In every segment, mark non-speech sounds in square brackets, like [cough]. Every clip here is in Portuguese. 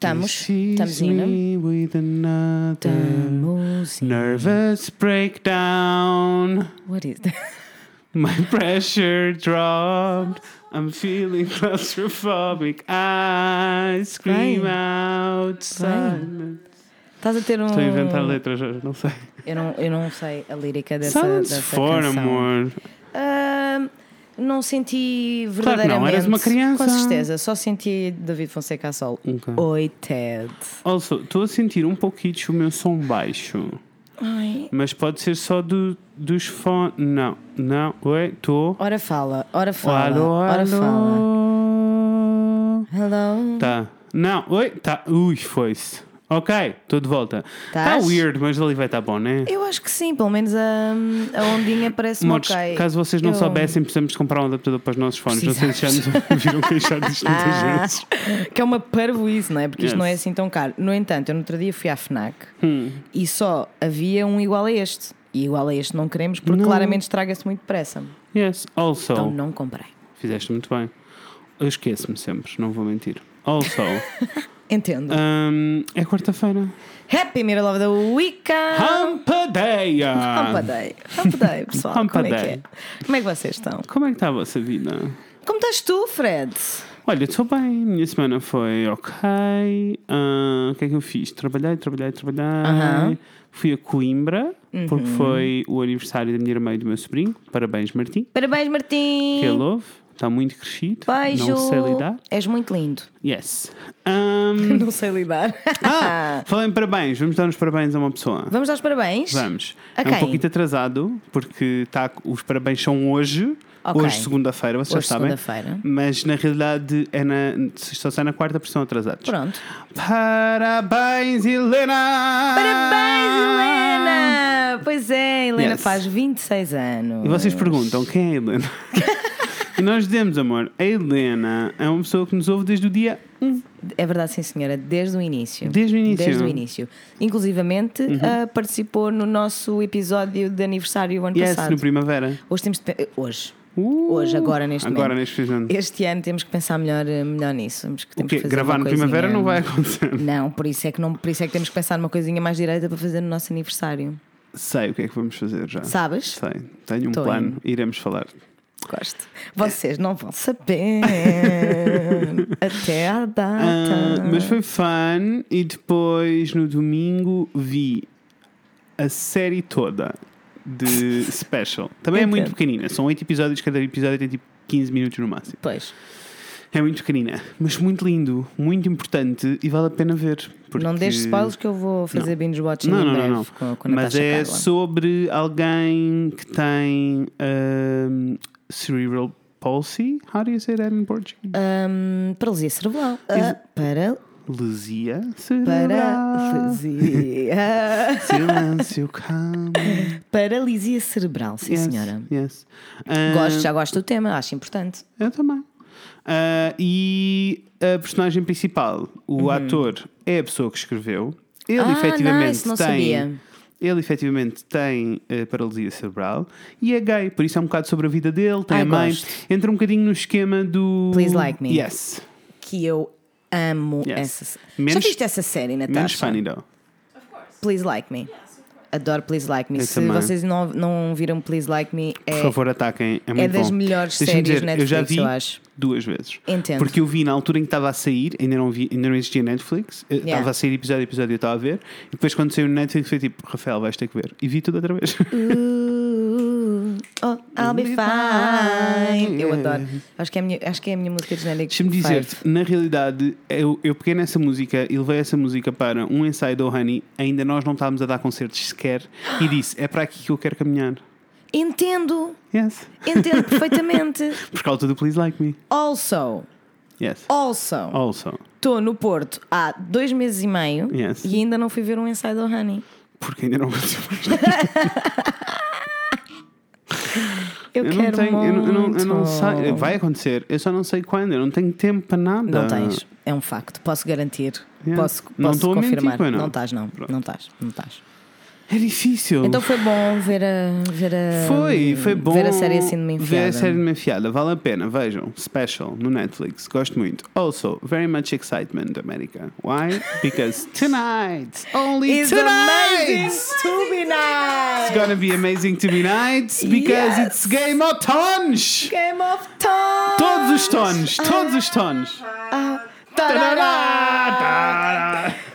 Estamos, estamos indo. Estamos indo. nervous breakdown. What is that? [laughs] My pressure dropped. I'm feeling claustrophobic. I scream Vai. out silence. Estás a ter um. Estou a inventar letras hoje, não sei. Eu não, eu não sei a lírica dessa, Silence dessa for, canção. amor. Não senti Claro verdadeiramente. não, eras uma criança. Com certeza, só senti David Fonseca a sol. Ok. Oi, Ted. Also, estou a sentir um pouquinho o meu som baixo. Ai. Mas pode ser só do, dos fones. Não, não, oi, estou. Ora fala, ora fala, Alô, ora fala. alô. Hello. Tá. Não, oi, tá. Ui, foi-se. Ok, estou de volta. Está Tás? weird, mas ali vai estar bom, né? Eu acho que sim, pelo menos a, a ondinha parece-me Modos, ok. Caso vocês não Eu- soubessem, precisamos de comprar um adaptador para os nossos fones. Não sei se já nos [laughs] viram queixar disto muitas Ah, vezes. que é uma parvoíce, não é? Porque isto Yes. não é assim tão caro. No entanto, eu no outro dia fui à FNAC Hum. e só havia um igual a este. E igual a este não queremos porque Não. claramente estraga-se muito depressa. Yes, also, Então não comprei. fizeste muito bem. Eu esqueço-me sempre, não vou mentir. Also, [laughs] Entendo. hum, é quarta-feira. Happy Middle of the Weekend! Hampadeia! Humpa Day, pessoal. Humpa Como é que é? Como é que vocês estão? Como é que está a vossa vida? Como estás tu, Fred? Olha, estou bem. Minha semana foi ok. Ah, o que é que eu fiz? Trabalhei, trabalhei, trabalhei. Aham. Fui a Coimbra, porque Uhum. foi o aniversário da minha irmã e do meu sobrinho. Parabéns, Martim. Parabéns, Martim! Que ele ouve. Está muito crescido. Beijo! Não sei lidar. És muito lindo. Yes. Ahm, [laughs] Não sei lidar. ah, falei em parabéns. Vamos dar uns parabéns a uma pessoa. Vamos dar os parabéns? Vamos. A É um pouquinho atrasado, porque tá, os parabéns são hoje. Ok. Hoje, segunda-feira, vocês Hoje, já sabem. segunda-feira. Mas na realidade é na, só sai na quarta porque estão atrasados. Pronto. Parabéns, Helena! Parabéns, Helena! Pois é, Helena Yes. faz 26 anos. E vocês perguntam quem é a Helena? [laughs] e nós dizemos, amor, a Helena é uma pessoa que nos ouve desde o dia 1. É verdade, sim, senhora, desde o início. Desde o início. Desde o início. Inclusivamente, ah, participou no nosso episódio de aniversário ano Yes, passado. no primavera. Hoje temos de Hoje. Uh, Hoje, agora, neste Agora, momento. neste preciso. Este ano temos que pensar melhor, eh, melhor nisso. Temos que, temos que Gravar no primavera não vai acontecer. Não, por isso, é que não, por isso é que temos que pensar numa coisinha mais direita para fazer no nosso aniversário. Sei o que é que vamos fazer já. Sabes? Sei, tenho um Tô plano, indo. iremos falar. Gosto. Vocês não vão saber [laughs] até à data. Ah, mas foi fun e depois no domingo vi a série toda de [laughs] Special. Também é muito pequenina, são 8 episódios, cada episódio tem tipo 15 minutos no máximo. Pois. É muito pequenina, mas muito lindo, muito importante e vale a pena ver. porque- Não deixes spoilers que eu vou fazer binge watching Não, em não, breve não, não. com, com Mas é Carla. sobre alguém que tem um, cerebral palsy. How do you say that in Portuguese? Hum, paralisia cerebral. Ah, para, Lesia cerebral. paralisia. [laughs] Silêncio, calma. paralisia cerebral, sim Yes, senhora. Yes. Ah, Gosto, já gosto do tema, acho importante. Eu também. Ah, e a personagem principal, o ator, é a pessoa que escreveu. Ele Uhum. Ah, efetivamente nice, tem. Ele efetivamente tem eh, paralisia cerebral e é gay, por isso é um bocado sobre a vida dele, tem Ai, a mãe. gosto. Entra um bocadinho no esquema do. Please Like Me. Yes. Que eu amo Yes. essa Menos- Já viste essa série, Menos Natasha? funny, though. Please Like Me. Adoro Please Like Me. Eu Se também. vocês não, não viram Please Like Me, Por é, favor, ataquem. É, muito das bom. melhores séries dizer, eu já Netflix, vi eu acho. duas vezes. Entendo. Porque eu vi na altura em que estava a sair, ainda não, vi, ainda não existia Netflix, eh, Yeah. estava a sair episódio a episódio, eu estava a ver, e depois quando saiu no Netflix foi tipo, Rafael, vais ter que ver. E vi tudo outra vez. Ooh, oh, I'll be fine. Eu adoro. Acho que é a minha, acho que é a minha música genérica. Deixa-me dizer-te, na realidade, eu, eu peguei nessa música e levei essa música para um ensaio do Honey, ainda nós não estávamos a dar concertos sequer, e disse: é para aqui que eu quero caminhar. Entendo, Yes. entendo perfeitamente. [laughs] Por causa do Please Like Me. Also, Yes. also, Also. estou no Porto há dois meses e meio Yes. e ainda não fui ver um ensaio do Honey. Porque ainda não aconteceu mais [laughs] Eu, Eu não quero tenho, eu não, eu não, eu não muito. sei. Vai acontecer, eu só não sei quando, eu não tenho tempo para nada. Não tens, é um facto, posso garantir. Yeah. Posso, Não posso mentir, confirmar. pois não. não estás, não. Pronto. Não estás, não estás. É difícil. Então foi bom ver a. Ver a Foi, foi bom. Ver a série assim de uma enfiada. Ver a série de uma enfiada. Vale a pena, vejam. Special no Netflix. Gosto muito. Also, very much excitement, America. Why? Because [laughs] tonight, only It's tonight, amazing to be nice. it's gonna be amazing to be nights because Yes. it's Game of Thrones. Game of Thrones. Todos os tons, todos os tons. Tarará.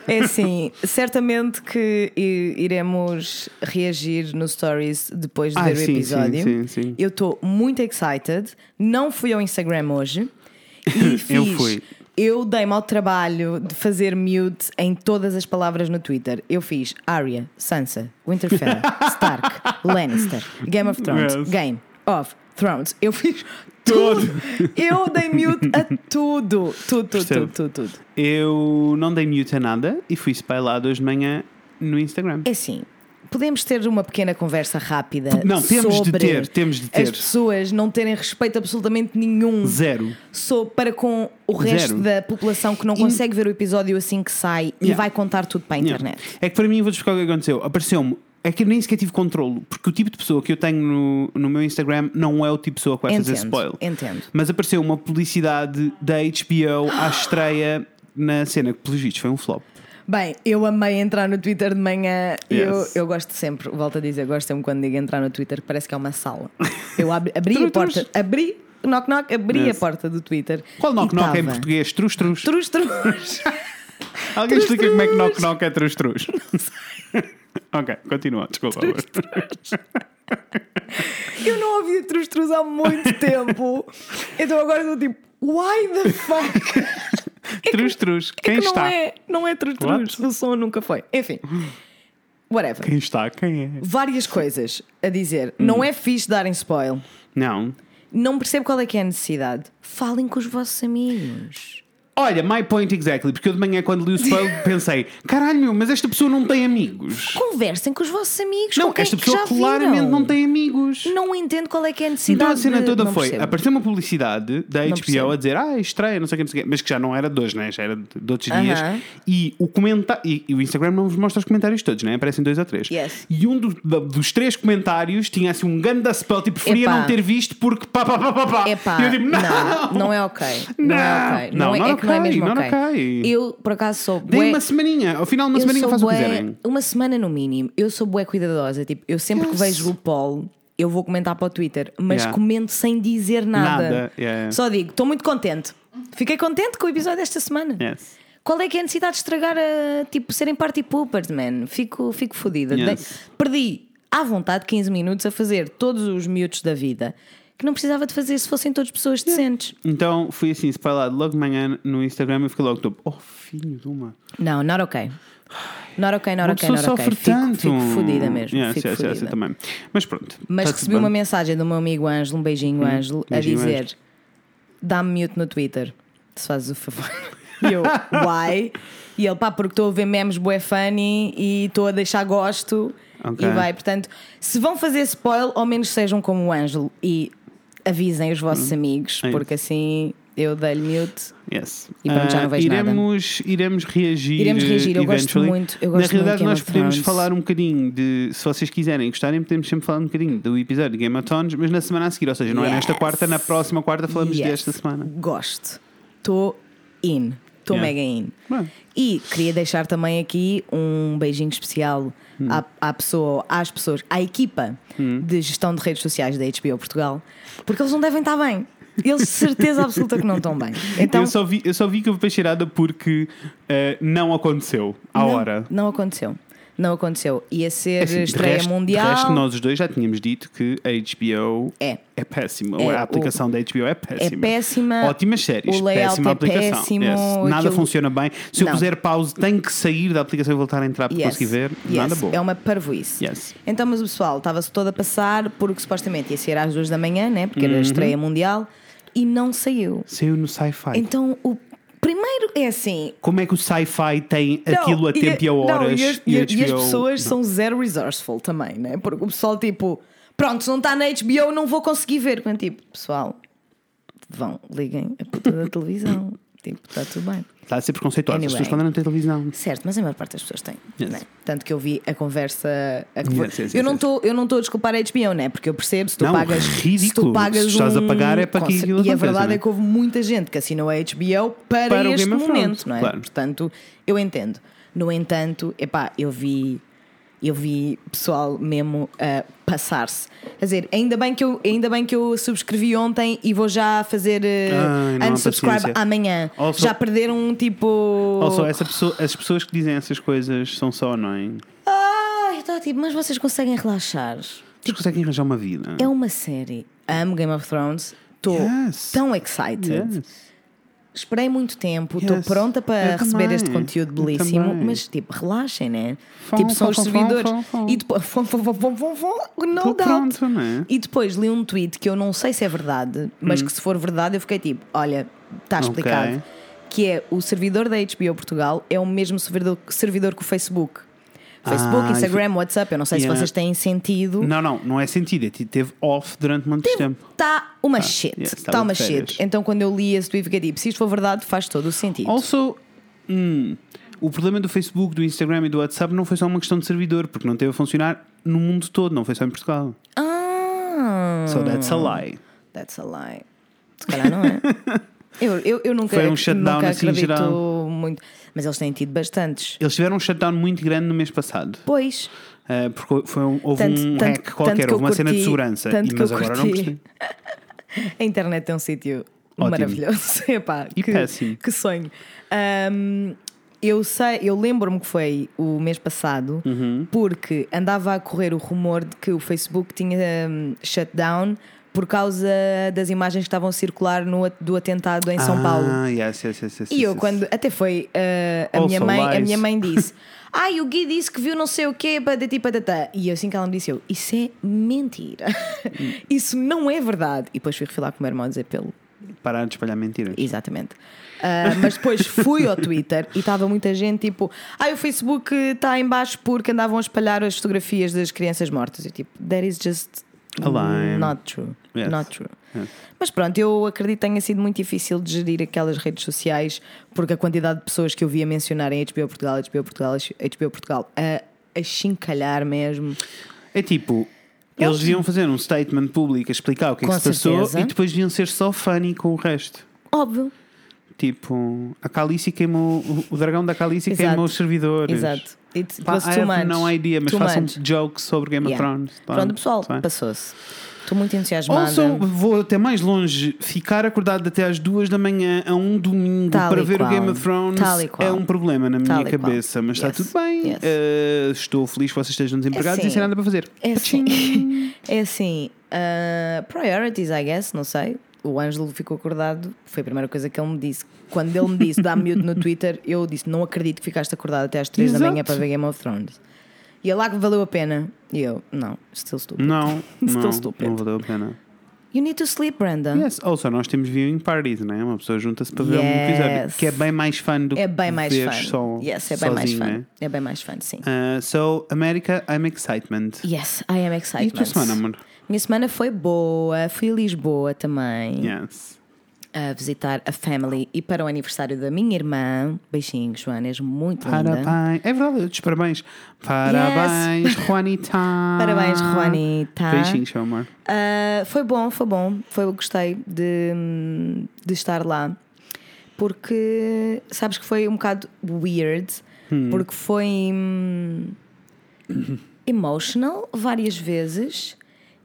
É assim, certamente que iremos reagir nos stories depois de Ah, ver o sim, sim, episódio. sim, sim. Eu estou muito excited. Não fui ao Instagram hoje e [laughs] fiz. Eu fui. Eu dei-me ao trabalho de fazer mute em todas as palavras no Twitter. Eu fiz Arya, Sansa, Winterfell, [laughs] Stark, Lannister, Game of Thrones, Yes. Game of Thrones. Eu fiz tudo. [laughs] Eu dei mute a tudo. Tudo, tudo, tudo, tudo, tudo. Eu não dei mute a nada e fui spylado hoje de manhã no Instagram. É assim, podemos ter uma pequena conversa rápida. Não, temos de sobre ter, temos de ter. As pessoas não terem respeito absolutamente nenhum Zero. sou para com o resto Zero. da população que não consegue ver o episódio assim que sai e Yeah. vai contar tudo para a internet. É que para mim, vou-te explicar o que aconteceu. Apareceu-me. É que eu nem sequer tive controlo, porque o tipo de pessoa que eu tenho no, no meu Instagram não é o tipo de pessoa que vai fazer Entendo, spoiler. entendo. Mas apareceu uma publicidade da HBO à [gasps] estreia na cena, que pelos vistos foi um flop. Bem, eu amei entrar no Twitter de manhã. Eu, Yes. eu gosto sempre, volto a dizer, gosto sempre quando digo entrar no Twitter, parece que é uma sala. Eu abri, [laughs] abri a Trus, porta, trus. abri, knock knock, abri Yes. a porta do Twitter. Qual knock knock é em tava português? Trus trus. Trus, trus. [laughs] Alguém Trus, explica como é que knock trus. knock é trus trus. [laughs] ok, continua, desculpa. Eu não ouvia Trus Trus há muito [laughs] tempo. Então agora estou tipo, why the fuck? Trus trus. É Quem que está? Não é, não é? O som nunca foi. Enfim, whatever. Quem está? Quem é? Várias coisas a dizer. Hum. Não é fixe darem spoil. Não. Não percebo qual é que é a necessidade. Falem com os vossos amigos. Olha, my point exactly, porque eu de manhã quando li o spoiler [laughs] pensei, caralho mas esta pessoa não tem amigos. Conversem com os vossos amigos. Não, esta que pessoa claramente viram. não tem amigos. Não entendo qual é que é a necessidade. Então a cena de- toda não foi: percebo. apareceu uma publicidade da Não HBO percebo. a dizer, ah, estreia, não sei o que, não sei o mas que já não era de hoje, né? já era de, outros dias. Aham. E o comentário. E, e o Instagram não vos mostra os comentários todos, né? Aparecem dois ou três. Yes. E um do- dos três comentários tinha assim um ganda spell, tipo, preferia Epá. não ter visto porque pá, pá, pá, pá, pá. Epá, E eu digo, não, não, não é ok. Não, é ok. Não, é, não é que não é mesmo não ok. Eu, por acaso, sou Dei bué- uma semaninha, ao final de uma semaninha sou faço o que bué- quiserem. Uma semana no mínimo. Eu sou bué cuidadosa. Tipo, eu sempre que Yes. vejo o Paul, eu vou comentar para o Twitter, mas Yeah. comento sem dizer nada. Nada, yeah. Só digo, estou muito contente. Fiquei contente com o episódio desta semana. Yes. Qual é que é a necessidade de estragar a tipo serem party poopers, man? Fico, fico fodida. Yes. Perdi à vontade 15 minutos a fazer todos os miúdos da vida que não precisava de fazer se fossem todas pessoas decentes. Então fui assim, spoilado logo de manhã no Instagram e fiquei logo tipo, oh filho de uma. Não, not ok. Not ok, not Uma ok, not ok. Fico, tanto. fico fodida mesmo. Yes, fico yes, fodida. também. Mas pronto. Mas recebi tudo uma bem. mensagem do meu amigo Ângelo, um beijinho, Ângelo, a beijinho, dizer: Ângelo. dá-me mute no Twitter, se fazes o favor. [laughs] E eu, why? E ele, pá, porque estou a ver memes bué funny e estou a deixar gosto Ok. e vai. Portanto, se vão fazer spoil, ao menos sejam como o Ângelo e avisem os vossos amigos, É porque assim eu dei-lhe mute. Yes. E pronto, já não Ah, vejo nada. iremos, iremos reagir. Iremos reagir, eu gosto muito- eu gosto Na realidade, nós podemos falar um bocadinho de. Se vocês quiserem gostarem, podemos sempre falar um bocadinho do episódio de Game of Thrones, mas na semana a seguir. Ou seja, não é nesta Yes. quarta, na próxima quarta falamos Yes. desta semana. Gosto. Estou in. Estou Yeah. mega in. Bem, E queria deixar também aqui um beijinho especial Hum. à, à pessoa, às pessoas, à equipa Hum. de gestão de redes sociais da HBO Portugal, porque eles não devem estar bem. Eles de certeza absoluta que não estão bem. [laughs] Então, eu, só vi, eu só vi que eu fui cheirada porque eh, não aconteceu à não, hora. Não aconteceu. Não aconteceu. Ia ser Assim, de estreia resto- mundial. De resto, nós os dois já tínhamos dito que a HBO É. é péssima. É, a aplicação da HBO é péssima. péssima. Ótimas séries. O péssima é aplicação. péssimo, Yes. Nada aquilo- funciona bem. Se eu Não. puser pause, tenho que sair da aplicação e voltar a entrar para Yes. conseguir ver. Yes. Nada bom. É uma parvoíce. Então, mas o pessoal estava-se todo a passar porque supostamente ia ser às duas da manhã, né? Porque Uhum. era a estreia mundial e não saiu. Saiu no sci-fi. Então, o primeiro é assim. Como é que o sci-fi tem aquilo Não, a tempo e a não, horas? e, as, e a e- e as pessoas são zero resourceful também, né? Porque o pessoal, tipo, pronto, se não está na HBO, não vou conseguir ver. Quando, tipo, pessoal, vão, liguem a puta da televisão. [laughs] Tipo, está tudo bem. Está a ser preconceituosa. As Anyway. pessoas podem não ter televisão. Certo, mas a maior parte das pessoas tem. Yes. né? Tanto que eu vi a conversa. a Yes, yes, yes, eu, não tô, eu não estou a desculpar a HBO, né? Porque eu percebo se tu Não, pagas. ridículo. Se tu pagas Se estás a um pagar é para que E a aconteça, verdade né? é que houve muita gente que assinou a HBO para, Para este momento, não é? claro. Portanto, eu entendo. No entanto, epá, eu vi. Eu vi pessoal mesmo a passar-se. Quer dizer, ainda bem, que eu, ainda bem que eu subscrevi ontem e vou já fazer Ai, uh, há unsubscribe amanhã. Also- já perderam um tipo. Ou só essa pessoa, as pessoas que dizem essas coisas são só, não é? Ai, tá, tipo, mas vocês conseguem relaxar? Vocês conseguem arranjar uma vida. É uma série. Amo Game of Thrones. Estou Yes. tão excited. Yes. Esperei muito tempo. Estou Yes. pronta para Eu receber também. este conteúdo belíssimo. Mas, tipo, relaxem, né? Fom, tipo, são fom, os servidores. fom. E depois. Fom, fom, fom, fom, fom, no Tô doubt. pronto, não é? E depois li um tweet que eu não sei se é verdade, mas que se for verdade eu fiquei tipo: olha, está explicado. Que é o servidor da HBO Portugal é o mesmo servidor, servidor que o Facebook. Facebook, Ah, Instagram, WhatsApp, eu não sei Yeah. se vocês têm sentido. Não, não, não é sentido. É que Teve off durante muito tempo. Está uma shit. yes, Está estava uma de férias. shit. Então quando eu li esse tweet fiquei tipo: se isto for verdade, faz todo o sentido. Also, hum, o problema do Facebook, do Instagram e do WhatsApp não foi só uma questão de servidor, porque não teve a funcionar no mundo todo, não foi só em Portugal. Ah, So that's a lie. that's a lie. Se calhar não é. [laughs] Eu, eu, eu nunca, Foi um shutdown nunca assim, geral. muito. Mas eles têm tido bastantes. Eles tiveram um shutdown muito grande no mês passado. Pois. Uh, porque foi um- houve Tanto- um tanto- hack qualquer, houve uma cena de curti- segurança. tanto E, mas agora não curti. percebi. [laughs] A internet é um sítio maravilhoso. [laughs] Epá, E que, péssimo. que sonho. Ahm, eu sei, eu lembro-me que foi o mês passado, Uhum. porque andava a correr o rumor de que o Facebook tinha um, shutdown por causa das imagens que estavam a circular no, do atentado em São Paulo. Ah, yes, yes, yes, yes, E eu, yes. quando até foi uh, a, Also minha mãe, a minha mãe [laughs] disse: Ai, o Gui disse que viu não sei o quê, patati patatá. E assim que ela me disse: eu, Isso é mentira. [laughs] Isso não é verdade. E depois fui refilar com o meu irmão a dizer pelo. Parar de espalhar mentiras. Exatamente. Uh, mas depois fui ao Twitter e estava muita gente tipo: Ai, o Facebook está em baixo porque andavam a espalhar as fotografias das crianças mortas. E tipo, that is just A lie. not true. Yes. Not true. Yes. Mas pronto, eu acredito que tenha sido muito difícil de gerir aquelas redes sociais porque a quantidade de pessoas que eu via mencionar em HBO Portugal, HBO Portugal, HBO Portugal a, a chincalhar mesmo. É tipo, eles deviam fazer um statement público a explicar o que é que se passou certeza. e depois deviam ser só funny com o resto. Óbvio. Tipo, a Calice queimou, o- dragão da Calice Exato. queimou os servidores. Exato. It Pá, was I too have much. idea, mas Too façam much. jokes sobre Game of Yeah. Thrones. Pronto, pessoal, Tá passou-se. Estou muito entusiasmada. Also, vou até mais longe. Ficar acordado até às duas da manhã a um domingo Tal para ver qual. o Game of Thrones é um problema na minha cabeça. Mas está Yes. tudo bem. Yes. Uh, estou feliz que vocês estejam desempregados assim. e sem nada para fazer. É assim, [laughs] é assim uh, priorities, I guess, não sei. O Ângelo ficou acordado, foi a primeira coisa que ele me disse. Quando ele me disse dá mute no Twitter, eu disse: Não acredito que ficaste acordado até às 3 da Exato. manhã para ver Game of Thrones. E ele lá que valeu a pena. E eu: Não, still stupid. Não, [laughs] Still não, stupid. não valeu a pena. You need to sleep, Brenda. Yes. Also, nós temos viewing parties, né? Uma pessoa junta-se para ver um episódio. Yes. Que é bem mais fun do É bem mais ver fun. só yes, é bem mais sozinho, fun. né? É bem mais fun, sim. Uh, so, America, I'm excitement. Yes, I am E a excited. tua semana, amor? Minha semana foi boa, fui a Lisboa também. Yes. a visitar a family e para o aniversário da minha irmã. Beijinhos, Joana, és muito linda. Parabéns. É verdade, eu te parabéns. Parabéns, Juanita. [laughs] Parabéns, Juanita. Beijinhos, meu amor. Ah, foi bom, foi bom. Foi, gostei de, de estar lá. Porque sabes que foi um bocado weird, Hum. porque foi hum, emotional várias vezes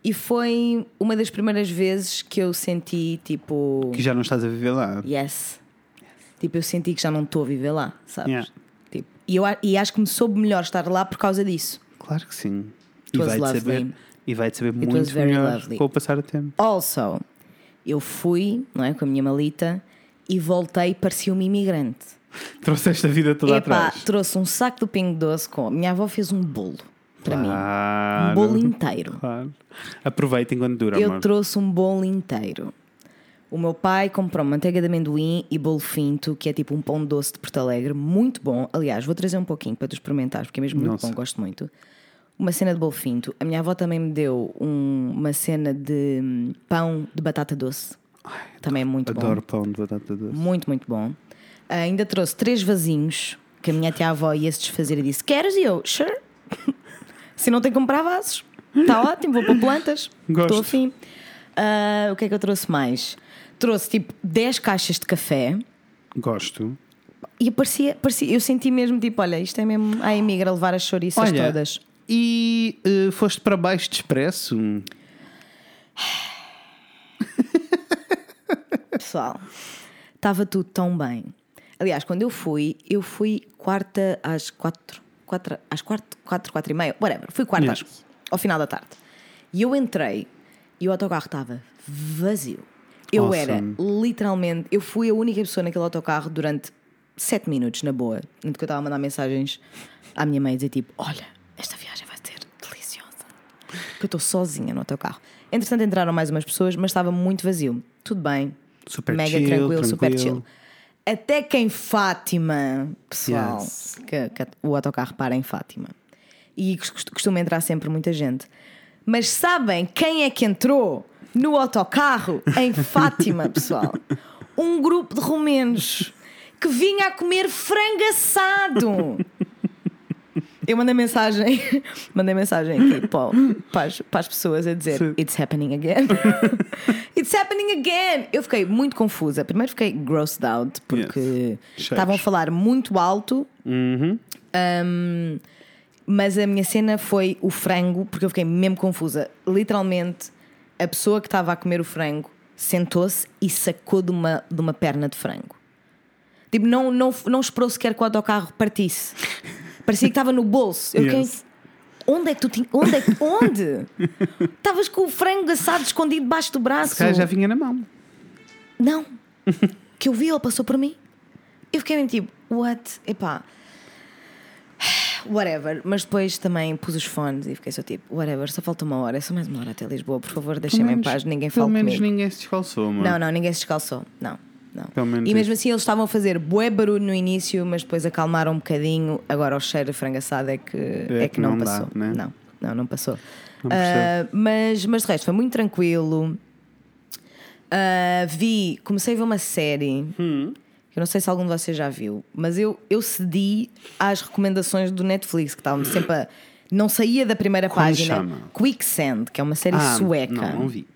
e foi uma das primeiras vezes que eu senti tipo. Que já não estás a viver lá. Yes. Tipo, eu senti que já não estou a viver lá, sabes? Yeah. Tipo, e, eu, e acho que me soube melhor estar lá por causa disso. Claro que sim. It E vai-te saber, e vai saber was muito melhor lovely. com o passar do tempo. Also, eu fui, não é, com a minha malita e voltei, parecia uma imigrante. [laughs] Trouxeste a vida toda Epá, atrás. trouxe um saco do Pingo Doce com. A minha avó fez um bolo para mim. Claro. Um bolo inteiro. Claro. Aproveita enquanto dura, Eu amor. trouxe um bolo inteiro. O meu pai comprou manteiga de amendoim e bolo finto, que é tipo um pão doce de Porto Alegre, muito bom. Aliás, vou trazer um pouquinho para tu experimentares, porque é mesmo muito Nossa. bom, gosto muito. Uma cena de bolo finto. A minha avó também me deu um- uma cena de hum, pão de batata doce. Também é muito bom. Adoro pão de batata doce. Muito, muito bom. Ainda trouxe três vasinhos que a minha tia-avó ia se desfazer e disse: Queres? E eu, sure. [laughs] Se não tem que comprar vasos. Está [laughs] ótimo, vou pôr plantas. Gosto. Estou afim. Ah, o que é que eu trouxe mais? Trouxe tipo 10 caixas de café Gosto. e parecia, parecia, eu senti mesmo tipo: olha, isto é mesmo a emigra levar as chouriças Olha, todas. E eh, foste para baixo de expresso? [laughs] Pessoal, estava tudo tão bem. Aliás, quando eu fui, eu fui quarta às quatro, quatro às quatro, quatro, quatro e meia, whatever. Fui quarta às, ao final da tarde. E eu entrei e o autocarro estava vazio. Eu Awesome. era literalmente, eu fui a única pessoa naquele autocarro durante sete minutos, na boa. Que eu estava a mandar mensagens à minha mãe e dizer tipo: Olha, esta viagem vai ser deliciosa. Porque eu estou sozinha no autocarro. Entretanto, entraram mais umas pessoas, mas estava muito vazio. Tudo bem. Super Mega chill, tranquilo, super tranquilo. chill. Até que em Fátima, pessoal, Yes. que, que o autocarro para em Fátima. E cost- costuma entrar sempre muita gente. Mas sabem quem é que entrou no autocarro em [laughs] Fátima, pessoal? Um grupo de romenos que vinha a comer frango assado. Eu mandei mensagem, [laughs] mandei mensagem aqui para, para, as, para as pessoas a dizer Sim. It's happening again. [laughs] It's happening again. Eu fiquei muito confusa. Primeiro fiquei grossed out porque Yes. estavam a falar muito alto. Uhum. Um, mas a minha cena foi o frango, porque eu fiquei mesmo confusa. Literalmente, a pessoa que estava a comer o frango sentou-se e sacou de uma, de uma perna de frango. Tipo, não, não, não esperou sequer que o autocarro partisse. [laughs] Parecia que estava no bolso. Eu fiquei, Yes. Onde é que tu tinhas. Onde? É que... Onde? [laughs] Estavas com o frango assado escondido debaixo do braço. Se já vinha na mão. Não. [laughs] que eu vi, ele passou por mim. Eu fiquei mesmo tipo, what? Epá. [sighs] Whatever. Mas depois também pus os fones e fiquei só tipo, whatever, só falta uma hora, é só mais uma hora até Lisboa, por favor, deixem-me em paz, ninguém Pelo fala menos comigo. ninguém se descalçou, mano. Não, não, ninguém se descalçou. Não, não. E mesmo assim eles estavam a fazer bué barulho no início, mas depois acalmaram um bocadinho. Agora o cheiro a frango assado é que, é que não, não dá, passou. né? Não, não, não passou. Não. Ah, mas, mas de resto foi muito tranquilo. Ah, vi, comecei a ver uma série. Hum. que Eu não sei se algum de vocês já viu, mas eu, eu cedi às recomendações do Netflix, que estavam sempre a. Não saía da primeira Como página. chama? Quicksand, que é uma série Ah, sueca. Não, não vi.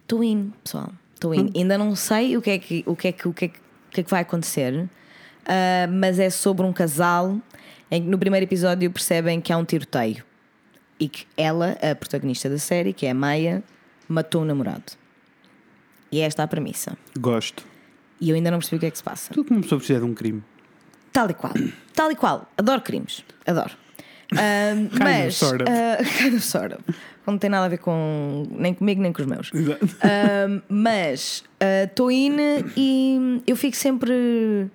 Estou pessoal. Estou in. Ainda não sei o que é que, o que, é que, o que, é que, o que é que vai acontecer, ah, mas é sobre um casal em que no primeiro episódio percebem que há um tiroteio e que ela, a protagonista da série, que é a Maia, matou o namorado. E é esta a premissa. Gosto. E eu ainda não percebi o que é que se passa. Tudo como uma pessoa precisa de um crime. Tal e qual. [clears throat] Tal e qual. Adoro crimes. Adoro. Ahm, of, mas. sort of. ah, [laughs] kind of, sort of. Não tem nada a ver com. nem comigo nem com os meus. Exato. [laughs] Ahm, mas estou in e eu fico sempre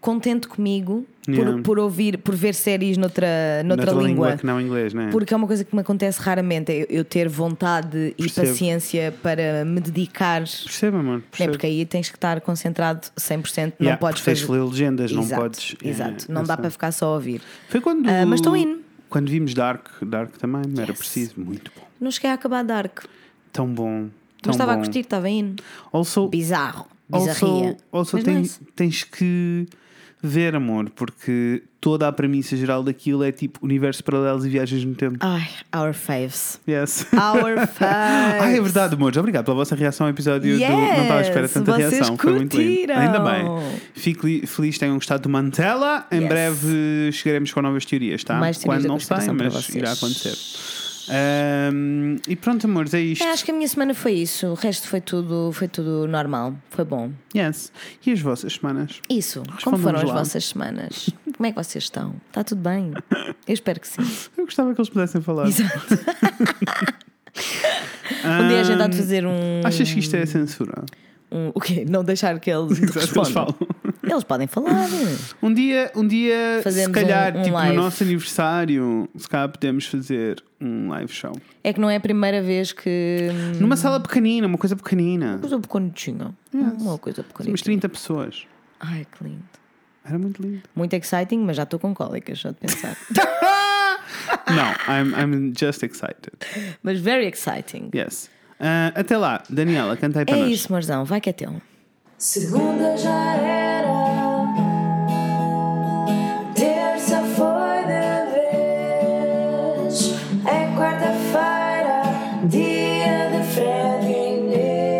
contente comigo por, Yeah. por ouvir, por ver séries noutra, noutra, língua. que não inglês, não é? Porque é uma coisa que me acontece raramente, é eu, eu ter vontade e Percebo. paciência para me dedicar. Perceba, mano. Né? Percebo. Porque aí tens que estar concentrado 100%, não Yeah, podes fazer. ler legendas, não Exato, podes. é, Exato, não eu dá sei. para ficar só a ouvir. Foi quando. Ah, mas estou in. Quando vimos Dark, Dark também, era Yes. preciso. Muito bom. Não cheguei a acabar Dark, Tão bom. Tão mas estava a curtir, estava in. Also, Bizarro, bizarria. also Mas tens, nice. tens que ver, amor, porque toda a premissa geral daquilo é tipo universos paralelos e viagens no tempo. Ai, our faves. Yes. Our [laughs] faves. Ah, é verdade, amores. Obrigado pela vossa reação ao episódio do Não estava à espera tanta Yes, vocês reação. Foi muito lindo. curtiram. Ainda bem. Fico li- feliz tenham gostado do Mantela. Em Yes. breve chegaremos com novas teorias, tá? Mais teorias Quando não sei, mas irá acontecer. Ahm, e pronto, amores, é isto. É, acho que a minha semana foi isso. O resto foi tudo, foi tudo normal. Foi bom. Yes. E as vossas semanas? Isso. Como foram as lá. vossas semanas? Como é que vocês estão? Está tudo bem? [laughs] Eu espero que sim. Eu gostava que eles pudessem falar. Exato. [laughs] Um dia a gente há de fazer um. Achas que isto é censura? Um o quê? Não deixar que [laughs] eles eles respondam. falam. Eles podem falar. Um dia, um dia se calhar, um- um tipo, live. no nosso aniversário, se calhar podemos fazer um live show. É que não é a primeira vez que. hum, Numa sala pequenina, uma coisa pequenina. Uma coisa pequenininha. Uma coisa pequenina. Umas 30 pessoas. Ai, que lindo. Era muito lindo. Muito exciting, mas já estou com cólicas, só de pensar. [laughs] Não, I'm, I'm just excited. mas very exciting. Yes. Ah, até lá, Daniela, cantei para é nós. É isso, Marzão, vai que é teu. Segunda já era, terça foi de vez, é quarta-feira, dia de Fred Inês.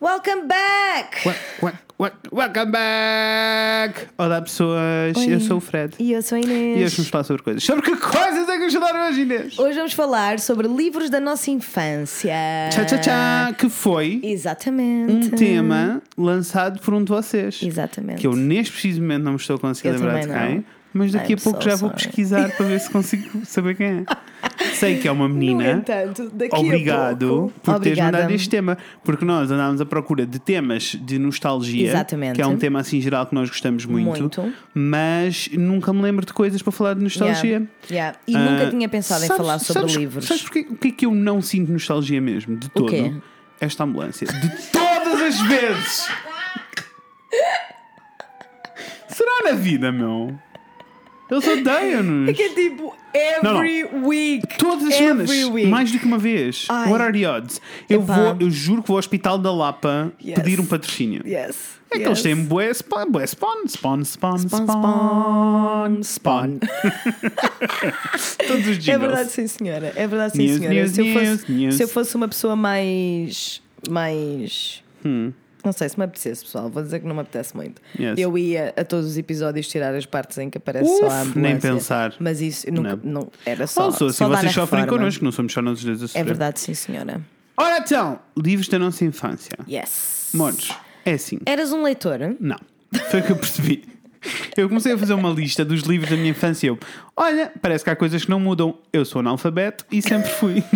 Welcome back! Olá pessoas, Oi. eu sou o Fred. E eu sou a E Inês. hoje vamos falar sobre coisas. Sobre que coisas é que ajudaram hoje, Inês? Hoje vamos falar sobre livros da nossa infância. Tchá, tchá, tchá, que foi Exatamente. um tema lançado por um de vocês. Exatamente. Que eu neste preciso momento não me estou a conseguir Eu lembrar de quem, não. Mas daqui I'm a pouco so já vou sorry. pesquisar para ver se consigo saber quem é. Sei que é uma No menina. entanto, daqui Obrigado a pouco... por teres mandado este tema, porque nós andámos à procura de temas de nostalgia, Exatamente. que é um tema assim geral que nós gostamos muito, Muito. mas nunca me lembro de coisas para falar de nostalgia. Yeah. Yeah. E Ah, nunca tinha pensado em sabes- falar sobre sabes- livros. Sabes porquê, o que é que eu não sinto nostalgia mesmo? De todo? quê? Esta ambulância. De todas as vezes! [laughs] Será na vida, meu? Eles odeiam-nos. [laughs] É que é tipo, every week. Todas as semanas, week. mais do que uma vez. Ai. What are the odds? Eu, vou, eu juro que vou ao Hospital da Lapa Yes. pedir um patrocínio. Yes. É que yes. eles têm bué spawn, bué spawn, spawn, spawn, spawn, Spawn, spawn. [laughs] Todos os É jingles. verdade, sim, senhora. É verdade, sim, News, senhora. news, se, eu fosse, news. se eu fosse uma pessoa mais. mais. Hum. Não sei se me apetecesse, pessoal. Vou dizer que não me apetece muito. Yes. Eu ia a todos os episódios tirar as partes em que aparece Uf, só a ambulância. nem pensar. Mas isso nunca, não. era só. Só, se só dar vocês sofrem connosco, não somos só nós dois a É sofrer. verdade, sim, senhora. Ora então, livros da nossa infância. Yes. Modos, é assim. Eras um leitor? Não. Foi o que eu percebi. Eu comecei a fazer uma lista dos livros da minha infância e eu, olha, parece que há coisas que não mudam. Eu sou analfabeto e sempre fui. [laughs]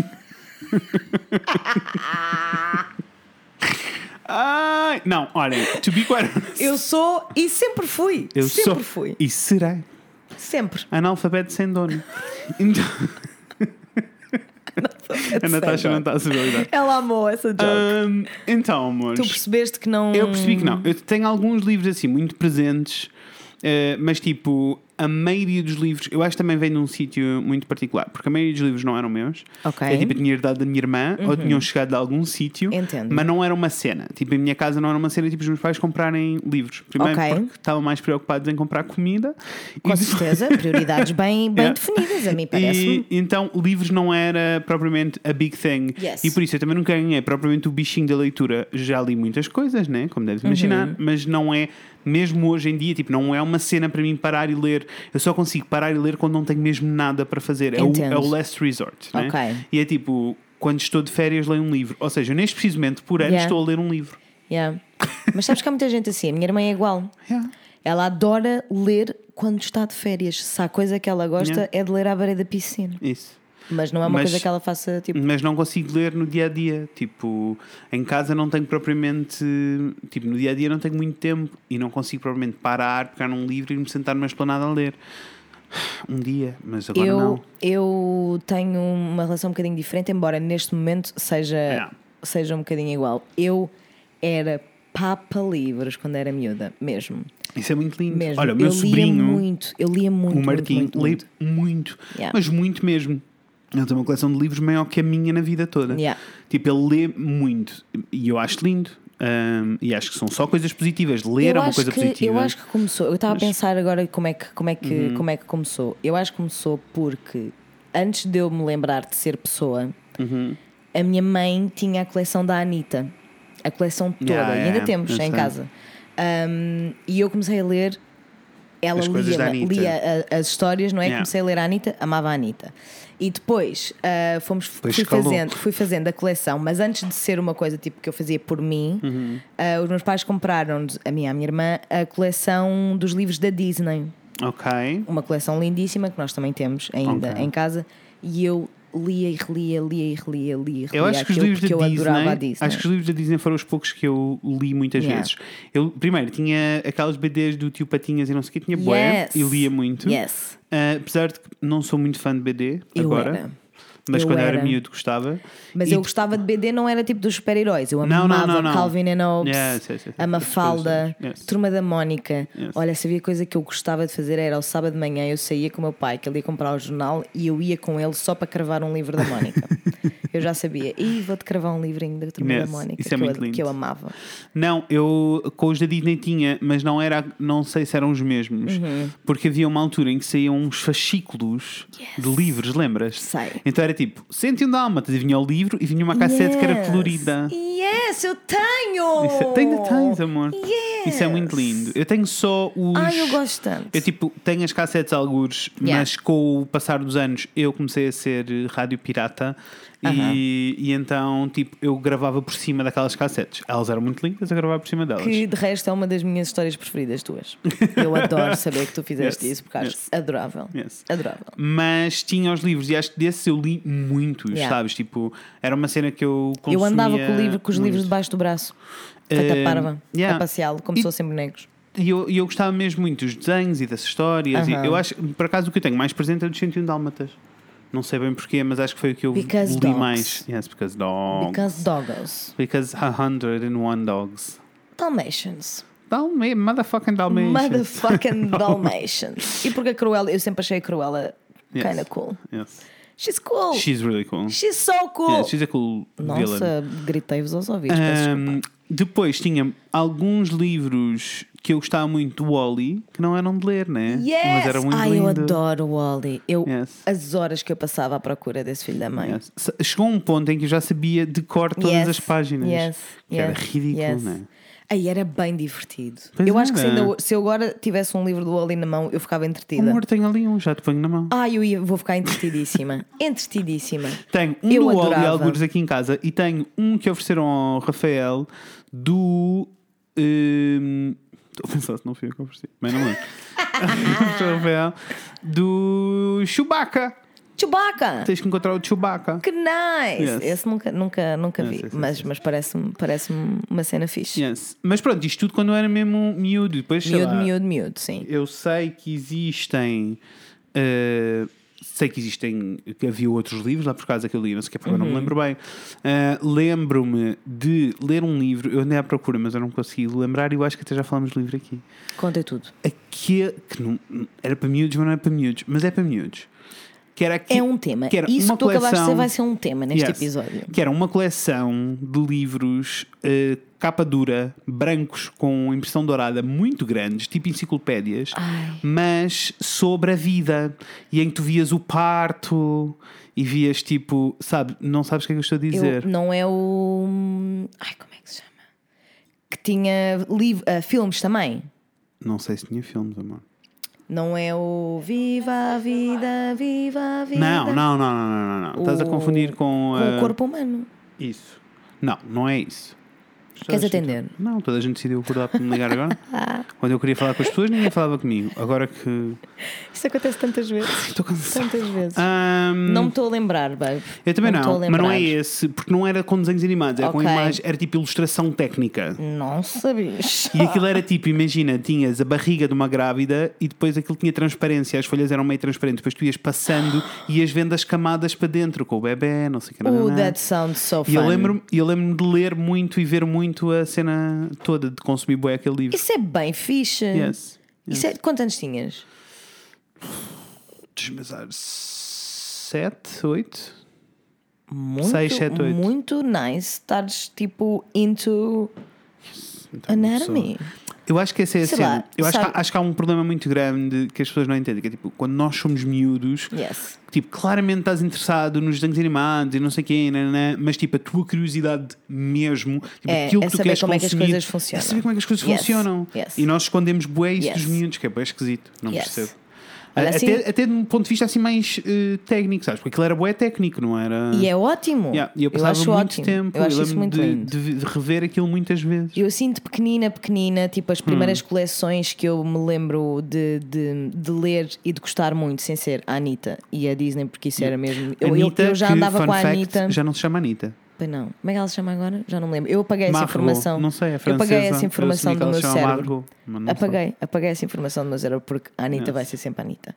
Ai, não, olhem, to be quite honest, Eu sou e sempre fui. eu sempre sou fui. e serei Sempre. analfabeto sem dono. Então, a Natasha não está a saber lidar. Ela amou essa joke. Ahm, então, amores. tu percebeste que não. Eu percebi que não. Eu tenho alguns livros assim muito presentes, eh, mas tipo, a maioria dos livros, eu acho que também vem de um sítio muito particular, porque a maioria dos livros não eram meus. Ok. É tipo, eu tinha herdado da minha irmã ou tinham chegado de algum sítio, Entendo. mas não era uma cena. Tipo, em minha casa não era uma cena, tipo, os meus pais comprarem livros. Primeiro Ok. porque estavam mais preocupados em comprar comida. Com e certeza, prioridades bem, [laughs] bem Yeah. definidas, a mim parece-me. E, então, livros não era propriamente a big thing. Yes. E por isso eu também nunca ganhei propriamente o bichinho da leitura. Já li muitas coisas, né? Como deves imaginar, Uhum. mas não é, mesmo hoje em dia, tipo, não é uma cena para mim parar e ler. Eu só consigo parar e ler quando não tenho mesmo nada para fazer. É o, é o last resort, né? Ok. E é tipo, quando estou de férias, leio um livro. Ou seja, neste precisamente, por ano, Yeah. estou a ler um livro. Yeah. Mas sabes que há muita gente assim, a minha irmã é igual. Yeah. Ela adora ler quando está de férias. Se há coisa que ela gosta é de ler à beira da piscina. Isso. Mas não é uma Mas- coisa que ela faça tipo. Mas não consigo ler no dia a dia. Tipo, em casa não tenho propriamente. Tipo, no dia a dia não tenho muito tempo e não consigo propriamente parar, pegar num livro e me sentar numa esplanada a ler. Um dia, mas agora Eu, não. eu tenho uma relação um bocadinho diferente, embora neste momento seja, Yeah. seja um bocadinho igual. Eu era papa livros quando era miúda, mesmo. Isso é muito lindo. mesmo. Olha, o meu eu lia sobrinho, muito, eu lia muito. o Martim, muito, muito, muito. muito, Yeah. mas muito mesmo. Ele tem uma coleção de livros maior que a minha na vida toda. Yeah. Tipo, ele lê muito e eu acho lindo. Hum, e acho que são só coisas positivas. Ler Eu é uma coisa que, positiva. Eu acho que começou. Eu estava a Mas- Uhum. pensar agora como é, que, como, é que, como é que começou. Eu acho que começou porque antes de eu me lembrar de ser pessoa, Uhum. a minha mãe tinha a coleção da Anitta. A coleção toda. Yeah, e ainda yeah, temos eu em sei. casa. Um, e eu comecei a ler. Ela As coisas da lia, Anitta. lia a- as histórias, não é? Yeah. Comecei a ler a Anitta, amava a Anitta. E depois ah, fomos, Depois fui, escalou. fazendo, fui fazendo a coleção, mas antes de ser uma coisa tipo que eu fazia por mim, Uhum. ah, os meus pais compraram a minha a minha irmã a coleção dos livros da Disney. Ok. Uma coleção lindíssima que nós também temos ainda Ok. em casa. E eu lia e relia, lia e relia, lia e relia Eu acho que os livros da Disney, Disney. acho que os livros da Disney foram os poucos que eu li muitas Yeah. vezes. Eu primeiro tinha aquelas BDs do Tio Patinhas e não sei o que tinha Yes. e lia muito. Yes. Ah, apesar de que não sou muito fã de BD Eu agora, era. Mas Eu quando eu era era. miúdo gostava. Mas E eu gostava de BD, não era tipo dos super-heróis. Eu amava não, não, não. Calvin and Hobbes, Yes, yes, a Mafalda. Turma da Mónica. Olha, sabia coisa que eu gostava de fazer era ao sábado de manhã eu saía com o meu pai, que ele ia comprar o jornal e eu ia com ele só para cravar um livro da Mónica. [laughs] Eu já sabia. E vou-te cravar um livrinho da turma da Mónica isso é que, muito eu, lindo. que eu amava. Não, eu com os da Disney tinha, mas não era, não sei se eram os mesmos, Uhum. porque havia uma altura em que saíam uns fascículos de livros, lembras? Sei. Então era tipo 101 dálmatas e vinha o livro e vinha uma cassete que era Yes. colorida. Yes, eu tenho! Isso, é- detalhes, amor. Yes. Isso é muito lindo. Eu tenho só os. Ai, eu gosto tanto. Eu tipo, tenho as cassetes algures, Yeah. mas com o passar dos anos eu comecei a ser rádio pirata e, e então tipo, eu gravava por cima daquelas cassetes. Elas eram muito lindas, eu gravava por cima delas. Que de resto é uma das minhas histórias preferidas tuas. Eu [laughs] adoro saber que tu fizeste Yes, isso porque acho yes. adorável. Yes. Adorável. Mas tinha os livros e acho que desses eu li muitos, Yeah. sabes? Tipo, era uma cena que eu consumia Eu andava com, o livro, com os muito. livros debaixo do braço, feita Eh, parva, yeah. a passeá-lo, como E- se fossem bonecos. E eu, eu gostava mesmo muito dos desenhos e das histórias. Aham. E eu acho, por acaso, o que eu tenho mais presente é dos 101 Dálmatas. Não sei bem porquê, mas acho que foi o que eu Because li dogs. mais. Yes, because dogs. Because doggos. Because 101 dogs. Dalmatians. Dalma motherfucking Dalmatians. Motherfucking [laughs] Dalmatians. E porque a Cruella, eu sempre achei a Cruella Yes. kinda cool. Yes. She's cool. She's really cool. She's so cool. Yeah, she's a cool villain. Nossa, gritei-vos aos ouvidos. Um, depois tinha alguns livros que eu gostava muito do Wally, que não eram de ler, né? Yes! Mas era muito Ai, lindo. eu adoro o Wally. Eu, Yes. As horas que eu passava à procura desse filho da mãe. Yes. Chegou um ponto em que eu já sabia de cor todas Yes, as páginas. yes, que era ridículo, yes. né? Aí era bem divertido. Pois eu acho que se, ainda- se eu agora tivesse um livro do Wally na mão, eu ficava entretida. Amor, tenho ali um, já te ponho na mão. Ai, eu ia, vou ficar entretidíssima. [laughs] entretidíssima. Tenho um eu do adorava. algures aqui em casa e tenho um que ofereceram ao Rafael do. hum, Estou a pensar se não fui eu que ofereci, mas não [laughs] [laughs] Rafael do Chewbacca. Chewbacca! Tens que encontrar o Chewbacca. Que nice! Yes. Esse nunca, nunca, nunca Yes, vi, yes, mas, mas parece-me parece uma cena fixe. Mas pronto, isto tudo quando eu era mesmo miúdo. Depois, Miúdo, lá, miúdo, miúdo, sim. Eu sei que existem. eh, sei que existem. que havia outros livros lá por causa que eu li, não sei que, agora não Uhum. me lembro bem. Eh, Lembro-me de ler um livro, eu andei à procura, mas eu não consegui lembrar, e eu acho que até já falamos do livro aqui. Conta tudo. Aqui, que não, era para miúdos, mas não é para miúdos, mas é para miúdos. Que era aqui, É um tema. que era Isso uma que tu acabaste de dizer coleção- vai ser um tema neste Yes. episódio. Que era uma coleção de livros eh, capa dura, brancos com impressão dourada, muito grandes, tipo enciclopédias, Ai. mas sobre a vida. E em que tu vias o parto e vias tipo, sabe, não sabes o que é que eu estou a dizer. Eu, não é o. Ai, como é que se chama? Que tinha liv- ah, filmes também. Não sei se tinha filmes, amor. Não é o Viva a Vida, Viva a Vida. Não, não, não, não, não, não, não. Estás a O- confundir com, Com eh, o corpo humano. isso. Não, não é isso. Queres gente- atender? Não, toda a gente decidiu acordar para me ligar agora. [laughs] Quando eu queria falar com as pessoas, ninguém falava comigo. Agora que. Isso acontece tantas vezes. Estou cansado. Tantas vezes. Ahm, Não me estou a lembrar, babe. Eu também não, a mas não é esse, porque não era com desenhos animados, era com Ok. imagem, era tipo ilustração técnica. Não sabias. E aquilo era tipo, imagina, tinhas a barriga de uma grávida e depois aquilo tinha transparência, as folhas eram meio transparentes, depois tu ias passando e ias vendo as camadas para dentro com o bebê, não sei o que. Oh, that sounds so fun. E eu lembro-me lembro de ler muito e ver muito a cena toda, de consumir bué aquele livro. Isso é bem fixe. Yes. Isso é... Quantos anos tinhas? Desmesar sete, oito. Muito, Seis, sete, oito. muito nice. Estares tipo into Então, anatomy. Eu acho que essa é a Sei cena. lá, eu acho que, há, acho que há um problema muito grande que as pessoas não entendem. Que é tipo, quando nós somos miúdos, Yes. tipo, claramente estás interessado nos desenhos animados e não sei quê, nananã, mas tipo, a tua curiosidade mesmo, tipo, É- aquilo é que tu queres como é que as consumir, coisas funcionam. É saber como é que as coisas Yes, funcionam. yes. E nós escondemos bué isso dos miúdos, que é bem esquisito. Não percebo. Olha, até, assim- até de um ponto de vista assim mais eh, técnico, sabes? Porque aquilo era bué técnico, não era? E é ótimo. Yeah, E eu eu passava acho muito ótimo. tempo, eu acho lembro muito de, de- de rever aquilo muitas vezes. Eu sinto pequenina, pequenina, tipo as primeiras Hum. coleções que eu me lembro de, de, de ler e de gostar muito, sem ser a Anitta e a Disney, porque isso era mesmo. Eu, eu- Anitta, eu já que, andava com a fact, Anitta. Já não se chama Anitta. Pois não. Como é que ela se chama agora? Já não me lembro. Eu apaguei essa informação. Não sei, é eu francesa. apaguei essa Eu informação do meu cérebro. Não sei. Apaguei, apaguei essa informação do meu cérebro porque a Anitta Yes. vai ser sempre a Anitta.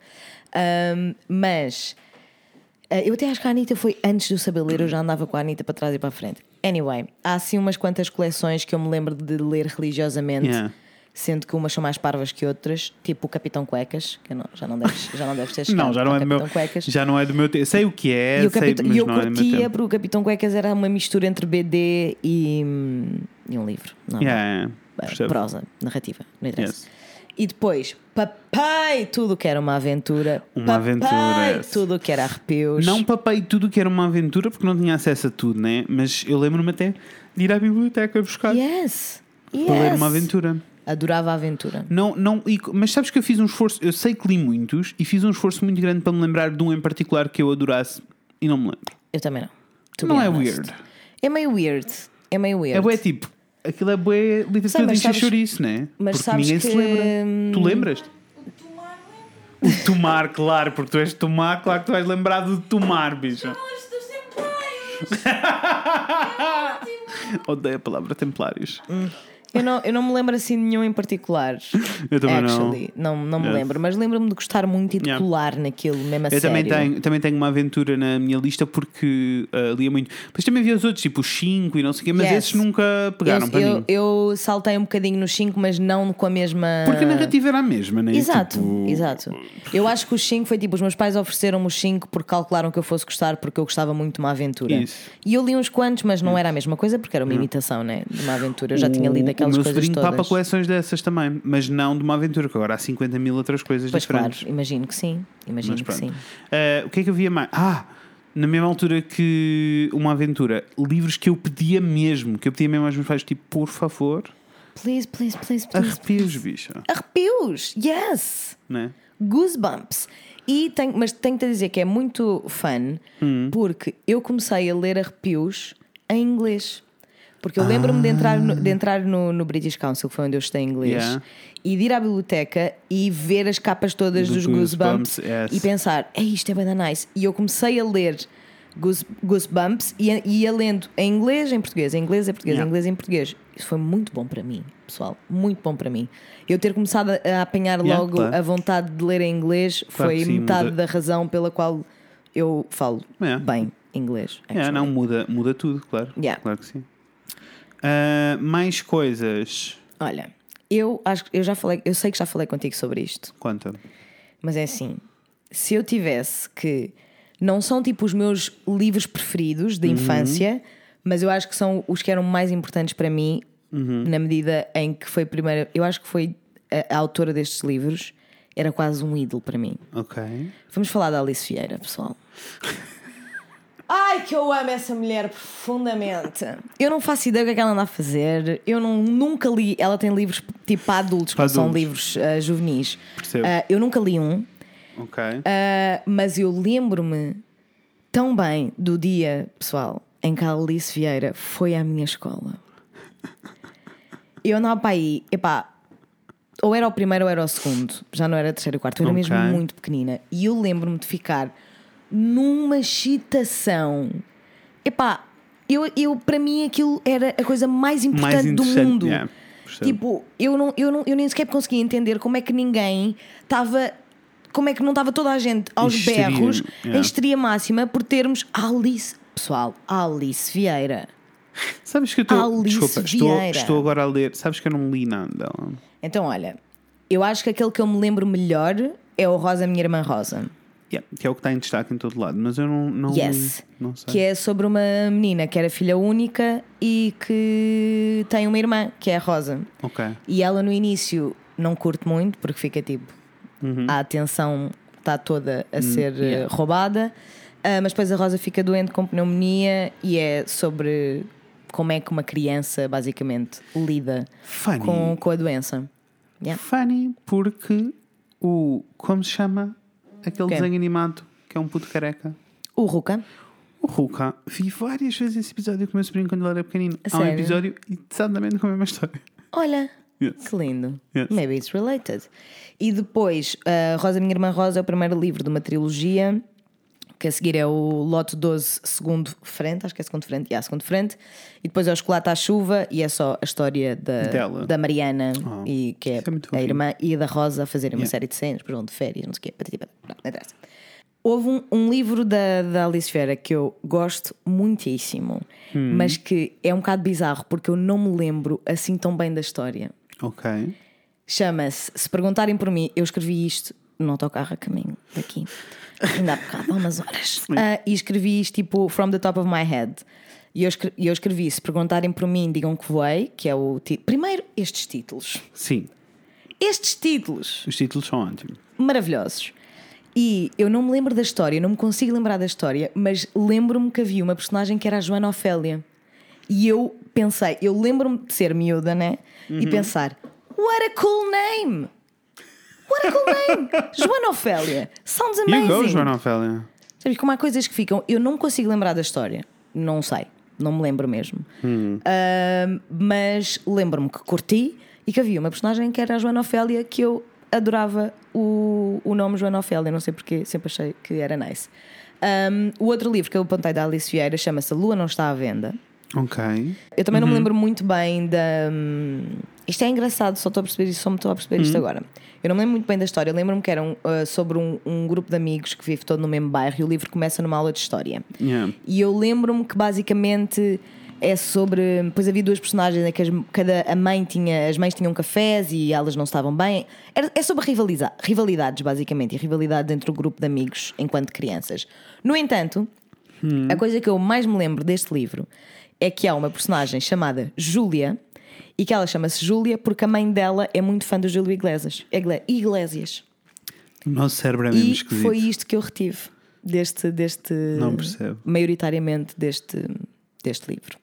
Ahm, mas ah, eu até acho que a Anitta foi antes eu saber ler, eu já andava com a Anitta para trás e para a frente. Anyway, há assim umas quantas coleções que eu me lembro de ler religiosamente. Yeah. Sendo que umas são mais parvas que outras, tipo o Capitão Cuecas, que não, já, não deves, já não deves ter [laughs] Não, já não, é do meu, Cuecas. já não é do meu tempo. Sei o que é, E, o sei, mas e eu não é curtia tempo. porque o Capitão Cuecas era uma mistura entre BD e, e um livro. Não, Yeah, não. percebo. prosa, narrativa, não interessa. Yes. E depois, papai, tudo que era uma aventura. Uma papai, aventura, yes. tudo que era arrepios. Não papei tudo que era uma aventura porque não tinha acesso a tudo, né? Mas eu lembro-me até de ir à biblioteca buscar Yes, yes. para ler uma aventura. Adorava a aventura. Não, não, e- mas sabes que eu fiz um esforço, eu sei que li muitos e fiz um esforço muito grande para me lembrar de um em particular que eu adorasse e não me lembro. Eu também não. To não é honest. weird. É meio weird. É meio weird. É bué tipo, aquilo é bué literatura de chouriço, né? mas porque sabes ninguém se que, lembra. hum, Tu lembras? O tomar, claro, porque tu és tomar, claro que tu vais lembrar do tomar, bicho. Longe dos [laughs] templários. Odeio a palavra templários. Eu não, eu não me lembro assim de nenhum em particular. [laughs] Eu também não. actually. não. Não, me Yes. lembro, mas lembro-me de gostar muito e de Yeah. colar naquilo, mesmo a Eu também tenho, também tenho uma aventura na minha lista porque ah, lia muito. Mas também havia os outros, tipo os 5 e não sei o quê, mas Yes. esses nunca pegaram eu, para eu, mim. eu saltei um bocadinho nos 5, mas não com a mesma. Porque a narrativa era a mesma, né? Exato, Tipo, exato. Eu acho que os 5 foi tipo: os meus pais ofereceram-me os 5 porque calcularam que eu fosse gostar, porque eu gostava muito de uma aventura. Isso. E eu li uns quantos, mas não era a mesma coisa porque era uma imitação, né? De uma aventura. Eu já tinha lido aquelas o meu sobrinho todas. papa coleções dessas também, mas não de uma aventura, que agora há 50 mil outras coisas Pois claro, diferentes. imagino que sim. Imagino Mas que pronto. sim. Ah, o que é que havia mais? Ah, na mesma altura que uma aventura, livros que eu pedia mesmo, que eu pedia mesmo aos meus pais, tipo, por favor, Please, please, please, please. arrepios, bicho. Arrepios, yes! Né? Goosebumps. E tenho, mas tenho-te a dizer que é muito fun Hum. porque eu comecei a ler arrepios em inglês. Porque eu lembro-me de entrar, no, de entrar no, no British Council, que foi onde eu estudei inglês, Yeah. e de ir à biblioteca e ver as capas todas Do dos Goosebumps, Goosebumps yes. e pensar, é isto é bem nice. E eu comecei a ler Goose, Goosebumps e ia, ia lendo em inglês, em português, em inglês, em português, Yeah. em inglês, em português. Isso foi muito bom para mim, pessoal. Muito bom para mim. Eu ter começado a, apanhar Yeah, logo claro. a vontade de ler em inglês Claro foi sim, metade muda. da razão pela qual eu falo Yeah. bem inglês. É, não, muda, muda tudo, claro. Claro que sim. Ah, mais coisas. Olha, eu acho que eu já falei, eu sei que já falei contigo sobre isto, Conta. mas é assim: se eu tivesse que. Não são tipo os meus livros preferidos Uhum. de infância, mas eu acho que são os que eram mais importantes para mim, Uhum. na medida em que foi a primeira. Eu acho que foi a, a autora destes livros, era quase um ídolo para mim. Ok. Vamos falar da Alice Vieira, pessoal. [laughs] Ai, que eu amo essa mulher profundamente. Eu não faço ideia do que é que ela anda a fazer. Eu não, nunca li. Ela tem livros tipo para adultos, que Para são adultos. livros ah, juvenis. Percebo. Ah, eu nunca li um, Ok. ah, mas eu lembro-me tão bem do dia, pessoal, em que a Alice Vieira foi à minha escola. Eu andava para aí, epá, ou era o primeiro ou era o segundo, já não era terceiro e quarto, eu era Ok. mesmo muito pequenina. E eu lembro-me de ficar numa excitação. Epá, eu, eu, para mim aquilo era a coisa mais importante do interessante, mundo. yeah, tipo, eu, não, eu, não, eu nem sequer conseguia entender como é que ninguém estava. Como é que não estava toda a gente aos histeria, berros, yeah. em histeria máxima, por termos Alice, pessoal, Alice Vieira. Sabes que eu estou. Alice Desculpa, estou, estou agora a ler. Sabes que eu não li nada dela. Então, olha, eu acho que aquele que eu me lembro melhor é o Rosa, Minha Irmã Rosa. Yeah, que é o que está em destaque em todo lado, mas eu não, não Yes. Não sei. Que é sobre uma menina que era filha única e que tem uma irmã, que é a Rosa. Ok. E ela no início não curte muito, porque fica tipo, a atenção está toda a ser eh, yeah. roubada. Ah, mas depois a Rosa fica doente com pneumonia e é sobre como é que uma criança basicamente lida Funny. com, com a doença. Yeah. Funny porque o. Como se chama? Aquele desenho animado que é um puto careca. O Ruka. O Ruka, vi várias vezes esse episódio com o meu sobrinho quando ele era pequenino. A Há um sério? episódio exatamente com a mesma história. Olha, Yes. que lindo. Yes. Maybe it's related. E depois, a Rosa Minha Irmã Rosa é o primeiro livro de uma trilogia, que a seguir é o Lote 12, segundo frente, acho que é segundo frente, yeah, segundo frente. E depois é o Chocolate à Chuva, e é só a história da, Dela. da Mariana, Oh, e, que é, é a irmã, e da Rosa a fazerem uma Yeah. série de cenas, depois vão de férias, não sei o quê, patati não, não interessa. Houve um, um livro da, da Alice Vera que eu gosto muitíssimo, Hum. mas que é um bocado bizarro porque eu não me lembro assim tão bem da história. Ok. Chama-se Se Perguntarem por mim, eu escrevi isto no autocarro a caminho daqui, ainda há bocado, há umas horas. Ah, e escrevi isto tipo from the top of my head. E eu escrevi, eu escrevi Se Perguntarem por mim, digam que voei, que é o título. Primeiro, estes títulos. Sim, Estes títulos os títulos são ótimos. maravilhosos. E eu não me lembro da história, não me consigo lembrar da história, mas lembro-me que havia uma personagem que era a Joana Ofélia. E eu pensei, eu lembro-me de ser miúda, né? E pensar, what a cool name! What a cool name! [laughs] Joana Ofélia! Sounds You amazing! go, Joana Ofélia. Sabes como há coisas que ficam, eu não consigo lembrar da história. Não sei, não me lembro mesmo. Ah, mas lembro-me que curti e que havia uma personagem que era a Joana Ofélia que eu adorava o, o nome Joana Ofélia, não sei porque, sempre achei que era nice. Um, o outro livro que eu apontei da Alice Vieira chama-se A Lua Não Está à Venda. Ok. Eu também não me lembro muito bem da. hum, Isto é engraçado, só estou a perceber isto, só me estou a perceber isto agora. Eu não me lembro muito bem da história. Eu Lembro-me que era um, uh, sobre um, um grupo de amigos que vive todo no mesmo bairro e o livro começa numa aula de história. Yeah. E eu lembro-me que basicamente é sobre. Depois havia duas personagens em que as- cada a mãe tinha. As mães tinham cafés e elas não estavam bem. Era- é sobre rivaliza, rivalidades, basicamente, e rivalidades entre o grupo de amigos enquanto crianças. No entanto, a coisa que eu mais me lembro deste livro é que há uma personagem chamada Júlia e que ela chama-se Júlia porque a mãe dela é muito fã do Júlio Iglesias. Igle- Iglesias. O nosso cérebro é mesmo E esquisito. foi isto que eu retive deste, deste Não percebo. maioritariamente deste, deste livro.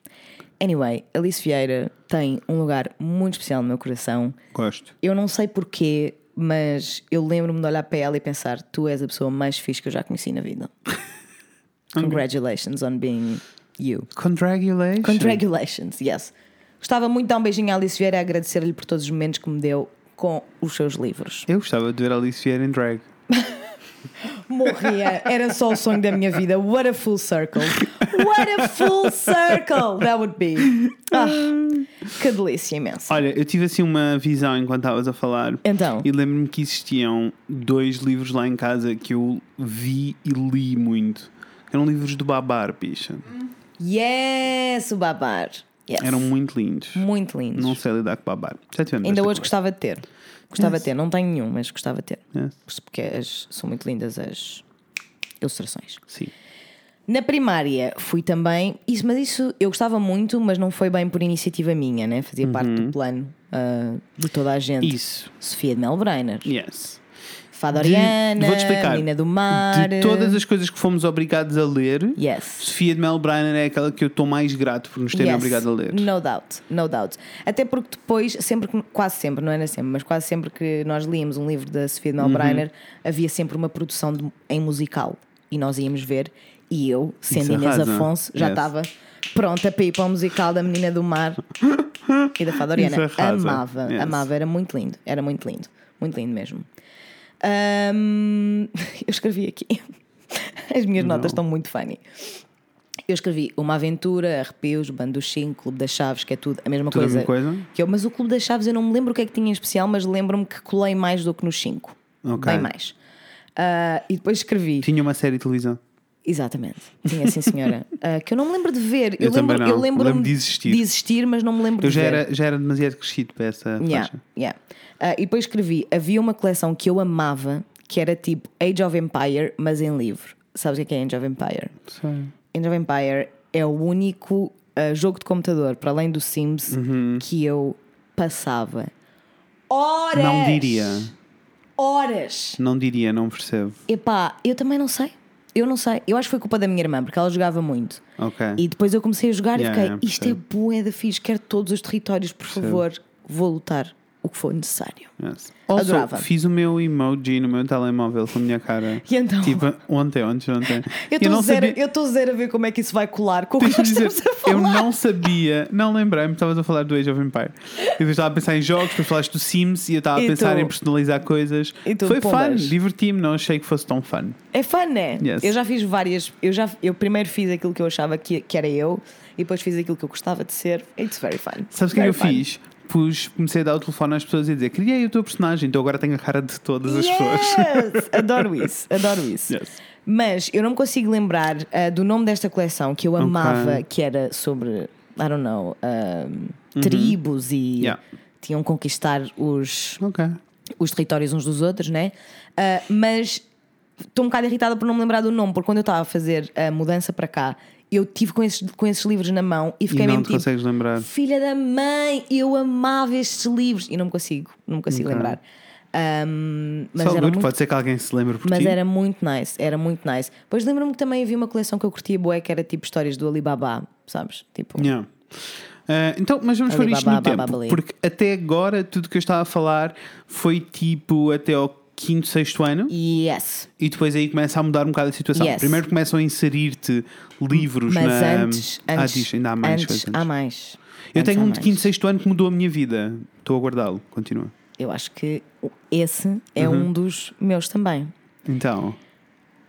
Anyway, Alice Vieira tem um lugar muito especial no meu coração. Gosto. Eu não sei porquê, mas eu lembro-me de olhar para ela e pensar: tu és a pessoa mais fixe que eu já conheci na vida. [laughs] Congratulations on being you. Congratulations. Congratulations, yes. Gostava muito de dar um beijinho à Alice Vieira e agradecer-lhe por todos os momentos que me deu com os seus livros. Eu gostava de ver a Alice Vieira em drag. [laughs] Morria, era só o sonho da minha vida. What a full circle! What a full circle that would be! Ah, que delícia imensa. Olha, eu tive assim uma visão enquanto estavas a falar. Então, E lembro-me que existiam dois livros lá em casa que eu vi e li muito. Eram livros do Babar, bicha. Yes, o babar. Yes. Eram muito lindos. muito lindos. Não sei lidar com Babar. Já tivemos Ainda hoje conversa. gostava de ter. Gostava de ter, não tenho nenhum, mas gostava de ter. Yes. Porque as- são muito lindas as ilustrações. Sim. Na primária fui também, isso, mas isso eu gostava muito, mas não foi bem por iniciativa minha, né? Fazia parte do plano ah, de toda a gente. Uhum. Isso. Sofia de Melbrenner, Yes. Fada Oriana, Vou-te explicar. Menina do Mar. De todas as coisas que fomos obrigados a ler, Yes. Sofia de Mel Brainer é aquela que eu estou mais grato por nos terem Yes. obrigado a ler. No doubt, no doubt. Até porque depois, sempre quase sempre, não era sempre, mas quase sempre que nós líamos um livro da Sofia de Uhum. Melbrenner, havia sempre uma produção de- em musical e nós íamos ver. E eu, sendo Inês arrasa. Afonso, já Yes. estava pronta para ir para o musical da Menina do Mar [laughs] e da Fada Oriana. Amava, Yes. amava, era muito lindo, era muito lindo, muito lindo mesmo. Ahm, [laughs] eu escrevi aqui. As minhas notas estão muito funny. Eu escrevi Uma Aventura, Arrepios, Cinco, Clube das Chaves, que é tudo a mesma Tudo a coisa. mesma coisa? Que eu, mas o Clube das Chaves eu não me lembro o que é que tinha em especial, mas lembro-me que colei mais do que nos cinco. Ok. Bem mais. Ah, e depois escrevi. Tinha uma série de televisão. Exatamente. Tinha, sim, senhora. [laughs] Ah, que eu não me lembro de ver. Eu lembro, também não. eu lembro-me Lembro de existir. de existir, mas não me lembro Eu de já ver. era, já era demasiado crescido para essa Yeah, faixa. yeah. Ah, e depois escrevi: havia uma coleção que eu amava, que era tipo Age of Empire, mas em livro. Sabes o que é Age of Empire? Sei. Age of Empire é o único ah, jogo de computador, para além do Sims, Uhum. que eu passava horas. Não diria. Horas. Não diria, não percebo. Epá, eu também não sei. Eu não sei. Eu acho que foi culpa da minha irmã, porque ela jogava muito. Ok. E depois eu comecei a jogar Yeah, e fiquei, yeah, isto é percebo. bué da fixe, quero todos os territórios, por favor, vou lutar o que for necessário. Yes. Also, Adorava. fiz o meu emoji no meu telemóvel com a minha cara. [laughs] E então? Tipo, ontem, ontem, ontem. [laughs] Eu estou zero, sabia. zero a ver como é que isso vai colar com o que nós dizer, eu não sabia, não lembrei-me, estavas a falar do Age of Empire. Eu estava a pensar em jogos, depois falaste do Sims e eu estava a pensar tu? em personalizar coisas. Tu, Foi fun, diverti-me, não achei que fosse tão fun. É fun, né? Yes. Eu já fiz várias. Eu, já, eu primeiro fiz aquilo que eu achava que, que era eu e depois fiz aquilo que eu gostava de ser. It's very fun. Sabes o que é eu fiz? Pus, comecei a dar o telefone às pessoas e a dizer: criei o teu personagem, então agora tenho a cara de todas as pessoas. Adoro isso, adoro [laughs] isso. Yes. Mas eu não me consigo lembrar ah, do nome desta coleção que eu amava, que era sobre, I don't know, ah, tribos e. Yeah. tinham que conquistar os, Ok. os territórios uns dos outros, né? Ah, mas estou um bocado irritada por não me lembrar do nome, porque quando eu estava a fazer a mudança para cá, eu tive com esses, com esses livros na mão e fiquei E não mesmo te tipo, consegues lembrar. Filha da mãe, eu amava estes livros e não me consigo, não me consigo Ok. lembrar. Ahm, mas Só era muito pode ser que alguém se lembre por mas ti. era muito nice, era muito nice. Depois lembro-me que também havia uma coleção que eu curtia bué, que era tipo histórias do Alibaba, sabes? Tipo, Yeah. Ah, então, mas vamos pôr Ali, isto no babá, tempo, porque até agora tudo que eu estava a falar foi tipo até ao quinto, sexto ano yes. e depois aí começa a mudar um bocado a situação. Yes. Primeiro começam a inserir-te livros Mas na. antes, ah, antes, diz, ainda há mais antes, coisas. há mais. Eu Antes tenho um de quinto, sexto ano que mudou a minha vida. Estou a guardá-lo. Continua. Eu acho que esse é Uhum. um dos meus também. Então,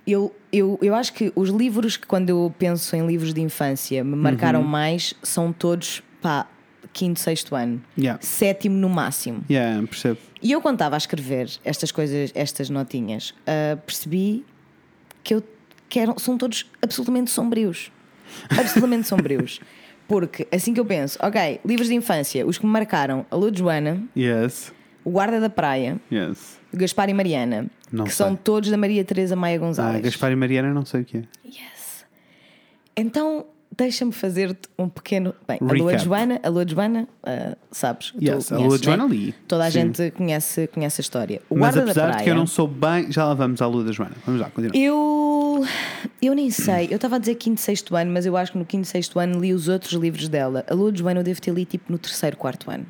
Eu, eu, eu acho que os livros que, quando eu penso em livros de infância, me marcaram Uhum. mais são todos, pá, quinto, sexto ano. yeah. Sétimo no máximo. Yeah, percebo. E eu, quando estava a escrever estas coisas, estas notinhas, ah, percebi que eu que eram, são todos absolutamente sombrios. Absolutamente sombrios. [laughs] Porque assim que eu penso, ok, livros de infância, os que me marcaram, a Lua de Joana, Yes. o Guarda da Praia, Yes. Gaspar e Mariana, Não que sei. são todos da Maria Teresa Maia Ah, Gonzalez. Gaspar e Mariana, não sei o que é. Yes. Então, deixa-me fazer-te um pequeno. Bem, a Lua Recap. de Joana, a Lua de Joana, ah, sabes? Yes, a Lua de Joana né? li. Toda a Sim. gente conhece, conhece a história. O Mas Guarda da apesar Praia. de que eu não sou bem. Já lá vamos à Lua da Joana. Vamos lá, continua. Eu. Eu nem sei. Eu estava a dizer quinto, sexto ano, mas eu acho que no quinto, sexto ano li os outros livros dela. A Lua de Joana eu devo ter lido tipo no terceiro, quarto ano.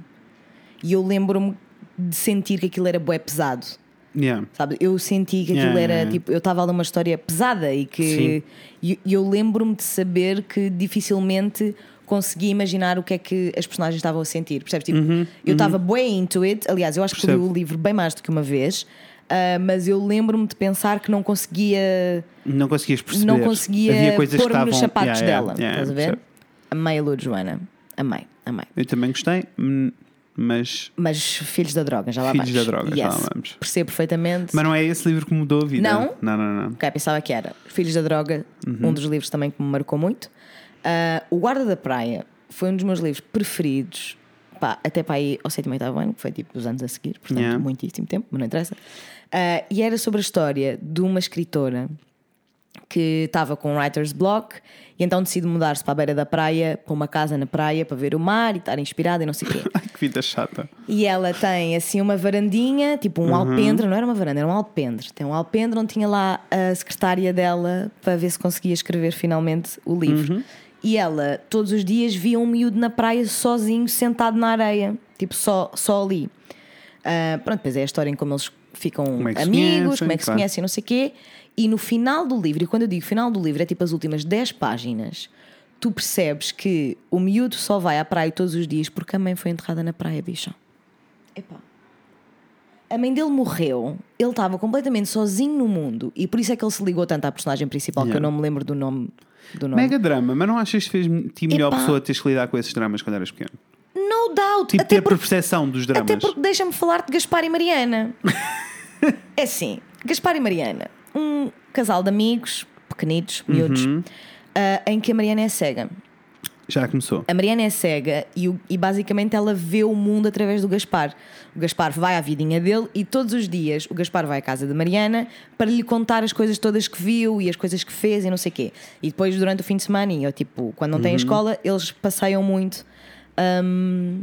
E eu lembro-me de sentir que aquilo era bué pesado. Yeah. Sabe? Eu senti que aquilo Yeah, era yeah, tipo. Eu estava a ler uma história pesada e que. E e eu lembro-me de saber que dificilmente conseguia imaginar o que é que as personagens estavam a sentir. Percebes? Tipo, eu estava bué into it. Aliás, eu acho que li Uhum, o livro bem mais do que uma vez. Ah, mas eu lembro-me de pensar que não conseguia Não conseguias perceber. não conseguia pôr-me estavam. nos sapatos Yeah, dela. yeah, estás a ver? percebo. Amei a Lua de Joana. Amei, amei. Eu também gostei, hum, mas. Mas Filhos da Droga, já lá Filhos vamos. da Droga, já lá Yes. vamos. Percebo perfeitamente. Mas não é esse livro que mudou a vida. Não? Não, não, não. Ok, pensava que era. Filhos da Droga, Uhum. um dos livros também que me marcou muito. Ah, o Guarda da Praia foi um dos meus livros preferidos. Pá, até para aí ao sétimo e oitavo ano, que foi tipo dos anos a seguir, portanto, Yeah. muitíssimo tempo, mas não interessa. Ah, e era sobre a história de uma escritora que estava com um writer's block e então decide mudar-se para a beira da praia, para uma casa na praia, para ver o mar e estar inspirada e não sei o quê. [laughs] Que vida chata. E ela tem assim uma varandinha, tipo um alpendre, não era uma varanda, era um alpendre. Tem um alpendre onde tinha lá a secretária dela para ver se conseguia escrever finalmente o livro. E ela todos os dias via um miúdo na praia sozinho, sentado na areia, tipo só, só ali. Ah, pronto, depois é a história em como eles ficam Como é amigos, conhecem, como é que se claro. conhecem, não sei o quê. E no final do livro, e quando eu digo final do livro, é tipo as últimas 10 páginas, tu percebes que o miúdo só vai à praia todos os dias porque a mãe foi enterrada na praia, bicha. Epá. A mãe dele morreu, ele estava completamente sozinho no mundo e por isso é que ele se ligou tanto à personagem principal, que eu Yeah. não me lembro do nome. Do nome. Mega drama, mas não achas que fez-te melhor Epá. pessoa teres que lidar com esses dramas quando eras pequeno? No doubt! Tipo, até ter percepção dos dramas. até porque deixa-me falar de Gaspar e Mariana. [laughs] é assim, Gaspar e Mariana, um casal de amigos, pequenitos, miúdos, Uhum. ah, em que a Mariana é cega. Já começou. A Mariana é cega e, o- e basicamente ela vê o mundo através do Gaspar. O Gaspar vai à vidinha dele e todos os dias o Gaspar vai à casa da Mariana para lhe contar as coisas todas que viu e as coisas que fez e não sei o quê. E depois, durante o fim de semana, e, ou, tipo, quando não tem a escola, eles passeiam muito. Hum,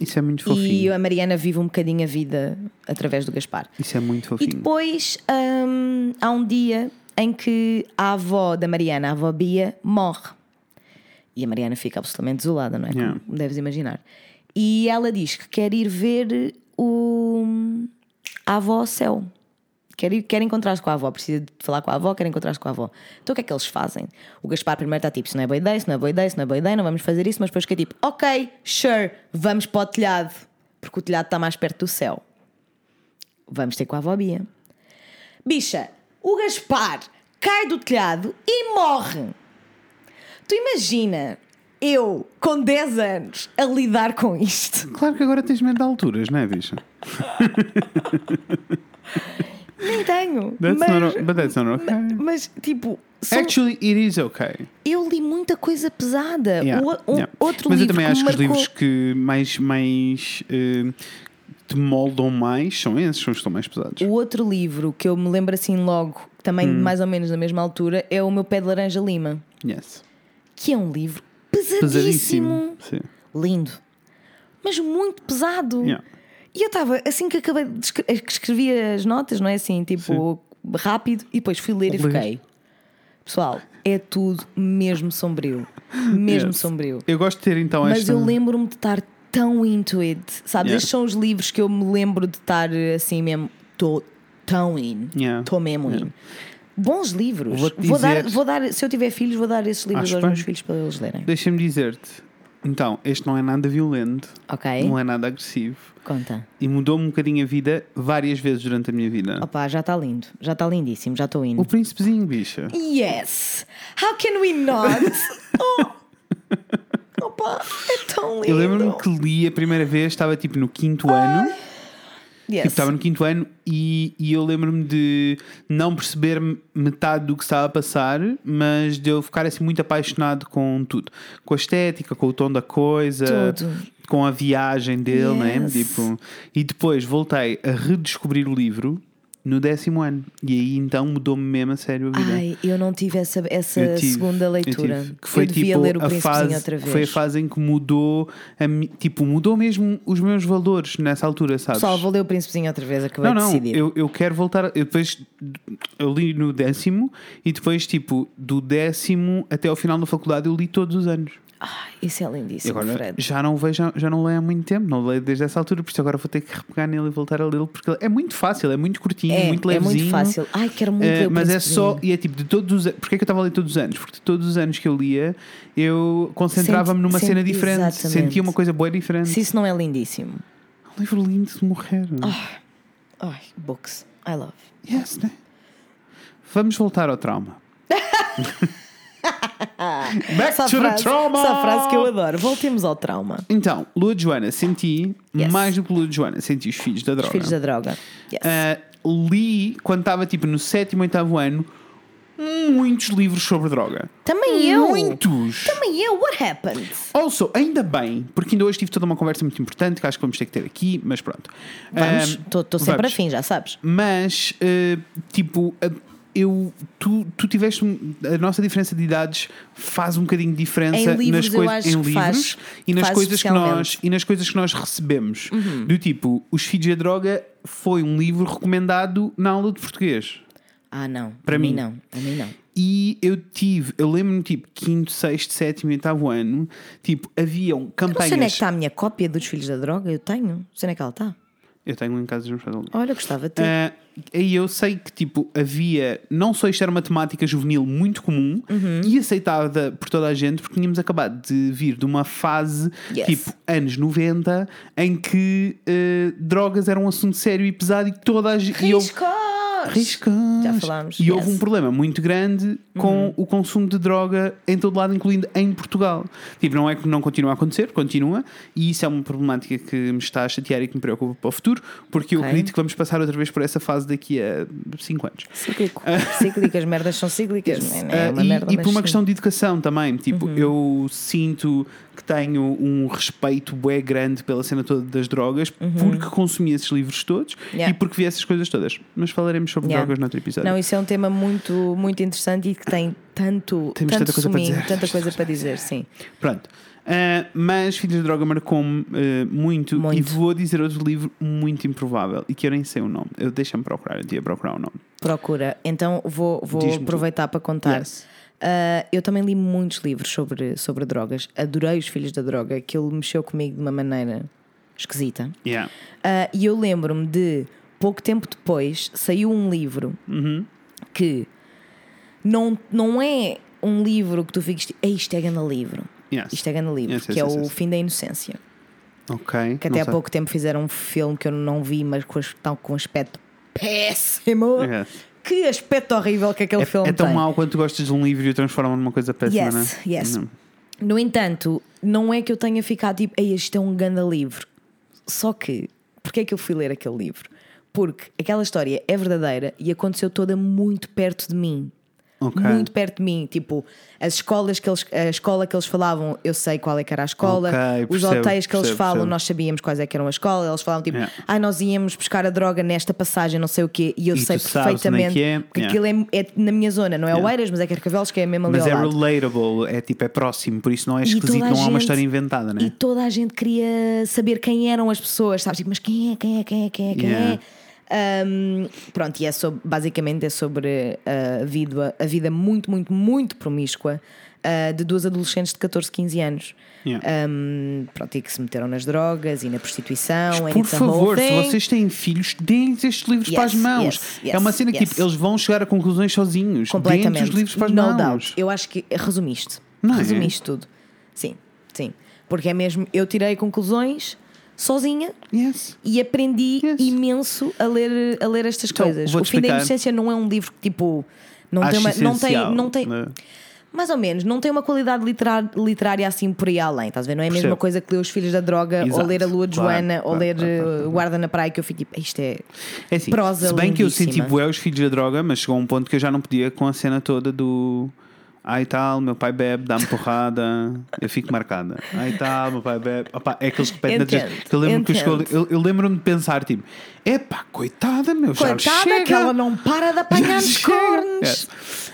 Isso é muito e fofinho. a Mariana vive um bocadinho a vida através do Gaspar. Isso é muito E fofinho. depois hum, há um dia em que a avó da Mariana, a avó Bia, morre. E a Mariana fica absolutamente desolada, não é? Yeah. Como deves imaginar. E ela diz que quer ir ver o, a avó ao céu. Quer, ir, quer encontrar-se com a avó, precisa de falar com a avó, quer encontrar-se com a avó. Então o que é que eles fazem? O Gaspar primeiro está tipo: se não é boa ideia, se não é boa ideia, se não é boa ideia, não vamos fazer isso, mas depois fica tipo: ok, sure, vamos para o telhado, porque o telhado está mais perto do céu. Vamos ter com a avó Bia. Bicha, o Gaspar cai do telhado e morre. Tu imagina eu, com 10 anos, a lidar com isto. Claro que agora tens medo de alturas, não é, bicha? [laughs] Nem tenho. That's mas, not, but that's not okay. mas, tipo, são- Actually, it is okay. eu li muita coisa pesada. Yeah, O- um- yeah. Outro Mas eu livro também que acho que os marcou- livros que mais, mais eh, te moldam mais são esses, são os que estão mais pesados. O outro livro que eu me lembro assim logo, também Hum. mais ou menos na mesma altura, é o meu Pé de Laranja Lima, Yes. que é um livro pesadíssimo, Pesadíssimo. Sim. lindo, mas muito pesado. Yeah. E eu estava, assim que acabei de escre- que escrevi as notas, não é assim, tipo, rápido, e depois fui ler e fiquei. Pessoal, é tudo mesmo sombrio. Mesmo Yes. sombrio. Eu gosto de ter então Mas esta. eu lembro-me de estar tão into it. Sabes? Yeah. Estes são os livros que eu me lembro de estar assim mesmo. Estou tão in. Estou Yeah. mesmo Yeah. in. Bons livros. Vou-te Vou dar, dizer- vou dar, se eu tiver filhos, vou dar esses livros Acho aos bem. meus filhos para eles lerem. Deixa-me dizer-te. Então, este não é nada violento, Ok? não é nada agressivo Conta. e mudou-me um bocadinho a vida várias vezes durante a minha vida. Opa, já está lindo. Já está lindíssimo. Já estou O indo. príncipezinho, bicha. Yes! How can we not? [laughs] oh. Opa, é tão lindo. Eu lembro-me que li a primeira vez, estava tipo no quinto ano. Yes. Tipo, estava no quinto ano e, e eu lembro-me de não perceber metade do que estava a passar, mas de eu ficar assim muito apaixonado com tudo. Com a estética, com o tom da coisa, Tudo. com a viagem dele, né? Yes. Tipo, e depois voltei a redescobrir o livro no décimo ano. E aí então mudou-me mesmo a sério a vida. Ai, eu não tive essa, essa Eu tive, segunda eu leitura. tive. que foi eu devia tipo ler o a Príncipezinho fase, outra vez. Foi a fase em que mudou, a tipo, mudou mesmo os meus valores nessa altura, sabes? Pessoal, vou ler o Príncipezinho outra vez, acabei Não, de não, decidir. eu, eu quero voltar. Eu depois eu li no décimo e depois, tipo, do décimo até ao final da faculdade, eu li todos os anos. Ai, isso é E lindíssimo, agora Fred. já não vejo, já não leio há muito tempo, não leio desde essa altura, por isso agora vou ter que repegar nele e voltar a lê-lo, porque é muito fácil, é muito curtinho, É, muito é levezinho. muito fácil. Ai, quero muito o mas é só, e é tipo de todos os anos. Porquê é que eu estava a ler todos os anos? Porque de todos os anos que eu lia, eu concentrava-me numa sente- cena diferente, exatamente. sentia uma coisa boa e diferente. Se isso não é lindíssimo. Um livro lindo de morrer. Ai, books. I love. Yes, né? Vamos voltar ao trauma. [laughs] [laughs] Back Essa to frase, the trauma! essa frase que eu adoro. Voltemos ao trauma. Então, Lua de Joana, senti, Yes. mais do que Lua de Joana, senti os filhos da droga. Os filhos da droga. Yes. Ah, li, quando estava tipo no sétimo, oitavo ano, muitos livros sobre droga. Também eu. Muitos! Também eu. What happened? Also, ainda bem, porque ainda hoje tive toda uma conversa muito importante que acho que vamos ter que ter aqui, mas pronto. Vamos. Ah, Estou sempre vamos. afim, já sabes. Mas, eh, tipo, eu, tu, tu tiveste. A nossa diferença de idades faz um bocadinho de diferença livros, nas eu coisas em que livros faz- e nas coisas que nós. Uhum. e nas coisas que nós recebemos. Do tipo, Os Filhos da Droga foi um livro recomendado na aula de português. Ah, não. Para mim mim. não. A mim não. E eu tive, eu lembro-me, tipo, quinto, sexto, sétimo e oitavo ano, tipo, haviam Não campanhas. sei onde é que está a minha cópia dos filhos da droga. Eu tenho. Não sei onde é que ela está. Eu tenho um em casa de João Olha, gostava de ter. Ah, E eu sei que tipo havia não só isto era uma temática juvenil muito comum Uhum. e aceitada por toda a gente porque tínhamos acabado de vir de uma fase Yes. tipo anos 90 em que eh, drogas eram um assunto sério e pesado e toda a gente e houve- Riscos! Riscos. Já falámos, E houve yes. um problema muito grande com o consumo de droga em todo lado, incluindo em Portugal. Tipo, não é que não continua a acontecer, continua, e isso é uma problemática que me está a chatear e que me preocupa para o futuro, porque eu acredito que vamos passar outra vez por essa fase daqui a 5 anos. Cíclico. [laughs] Cíclico, as merdas são cíclicas. não é? É Ah, uma e, merda, e mas por uma sim. questão de educação também, tipo, Uhum. eu sinto que tenho um respeito bué grande pela cena toda das drogas porque consumi esses livros todos Uhum. Yeah. e porque vi essas coisas todas. Mas falaremos sobre Yeah. drogas noutro episódio. Não, isso é um tema muito, muito interessante e que tem tanto, Temos tanto tanta coisa para dizer. tanta coisa para dizer, sim. Pronto. Ah, mas Filhos de Droga marcou-me ah, muito, Muito. e vou dizer outro livro muito improvável e que eu nem sei o nome. Eu deixa-me procurar, eu tinha procurar o nome. Procura. Então vou, vou aproveitar para contar. Yes. Ah, eu também li muitos livros sobre, sobre drogas. Adorei os Filhos da Droga. Aquilo mexeu comigo de uma maneira esquisita. Yeah. Ah, e eu lembro-me de, pouco tempo depois, saiu um livro Uhum. que não, não é um livro que tu fiques "Ei, isto é grande livro. Yes. Isto é grande livro, Yes, yes, que é o. Fim da Inocência. Ok. Que até há sei. pouco tempo fizeram um filme que eu não vi, mas com, com um aspecto péssimo. Yes. Que aspecto horrível que aquele filme É, é tão tem. mau quando tu gostas de um livro e o transforma numa coisa péssima, Yes, não é? yes. Não. No entanto, não é que eu tenha ficado tipo, Ei, isto é um grande livro. Só que, porque é que eu fui ler aquele livro? porque aquela história é verdadeira e aconteceu toda muito perto de mim. Ok. Muito perto de mim. Tipo, as escolas que eles, a escola que eles falavam, eu sei qual é que era a escola. Ok, Os percebo, hotéis que eles percebo, falam, percebo. nós sabíamos quais é que eram a escola. Eles falavam tipo, Yeah. ai, nós íamos buscar a droga nesta passagem, não sei o quê. E eu E sei é perfeitamente. que é. Porque Yeah. aquilo é, é na minha zona, não é Yeah. Oeiras, mas é Carcavelos, que é mesmo ali Mas é lado. relatable, é tipo, é próximo, por isso não é esquisito, a não é uma gente- história inventada, né? E toda a gente queria saber quem eram as pessoas, sabes? Tipo, mas quem é, quem é, quem é, quem é, quem Yeah. é? Um, pronto, e é sobre, basicamente é sobre a vida, a vida muito, muito, muito promíscua uh, de duas adolescentes de 14, 15 anos. Yeah. Um, pronto, e que se meteram nas drogas e na prostituição. and Por favor, se vocês têm filhos, deem-lhes estes livros Yes, para as mãos. yes, yes, é uma cena que tipo, eles vão chegar a conclusões sozinhos. Completamente. os livros para as no mãos. doubt. Eu acho que resumiste. Não é? resumiste tudo. Sim, sim. Porque é mesmo, eu tirei conclusões sozinha Yes. e aprendi Yes. imenso a ler, a ler estas Então, coisas. O fim da inocência não é um livro que tipo. Não tem, Acho uma, não tem, não tem né? mais ou menos, não tem uma qualidade literar- literária assim por aí além, estás a ver? Não é a mesma Percebo. coisa que ler Os Filhos da Droga ou Exato. ler A Lua de Claro, Joana ou claro, ler claro, claro. Guarda na Praia, que eu fui tipo, isto é. É assim, Prosa se bem que eu senti lindíssima. bué os filhos da droga, mas chegou a um ponto que eu já não podia com a cena toda do ai tal, meu pai bebe, dá-me porrada, eu fico marcada. Ai tal, meu pai bebe. Opa, é aqueles que na Entendo, direita. Eu lembro-me que eu, lembro-me de pensar, tipo, epá, coitada, meu, já Coitada, chega. que ela não para de apanhar nos cornos.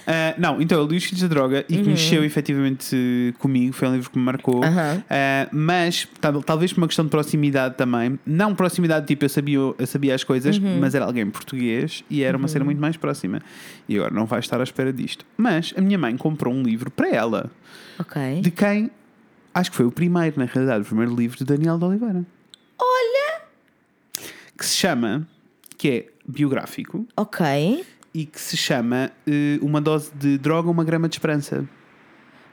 Ah, não, então eu li Os Filhos da Droga e que mexeu efetivamente comigo, foi um livro que me marcou. Uhum. Ah, mas tal- talvez por uma questão de proximidade também, não proximidade tipo eu sabia, eu sabia as coisas, Uhum. mas era alguém português e era uma cena muito mais próxima. E agora não vai estar à espera disto. Mas a minha mãe comprou um livro para ela, Ok. de quem acho que foi o primeiro, na realidade, o primeiro livro de Daniel de Oliveira. Olha! Que se chama, que é biográfico, Ok. e que se chama eh, Uma Dose de Droga, Uma Grama de Esperança.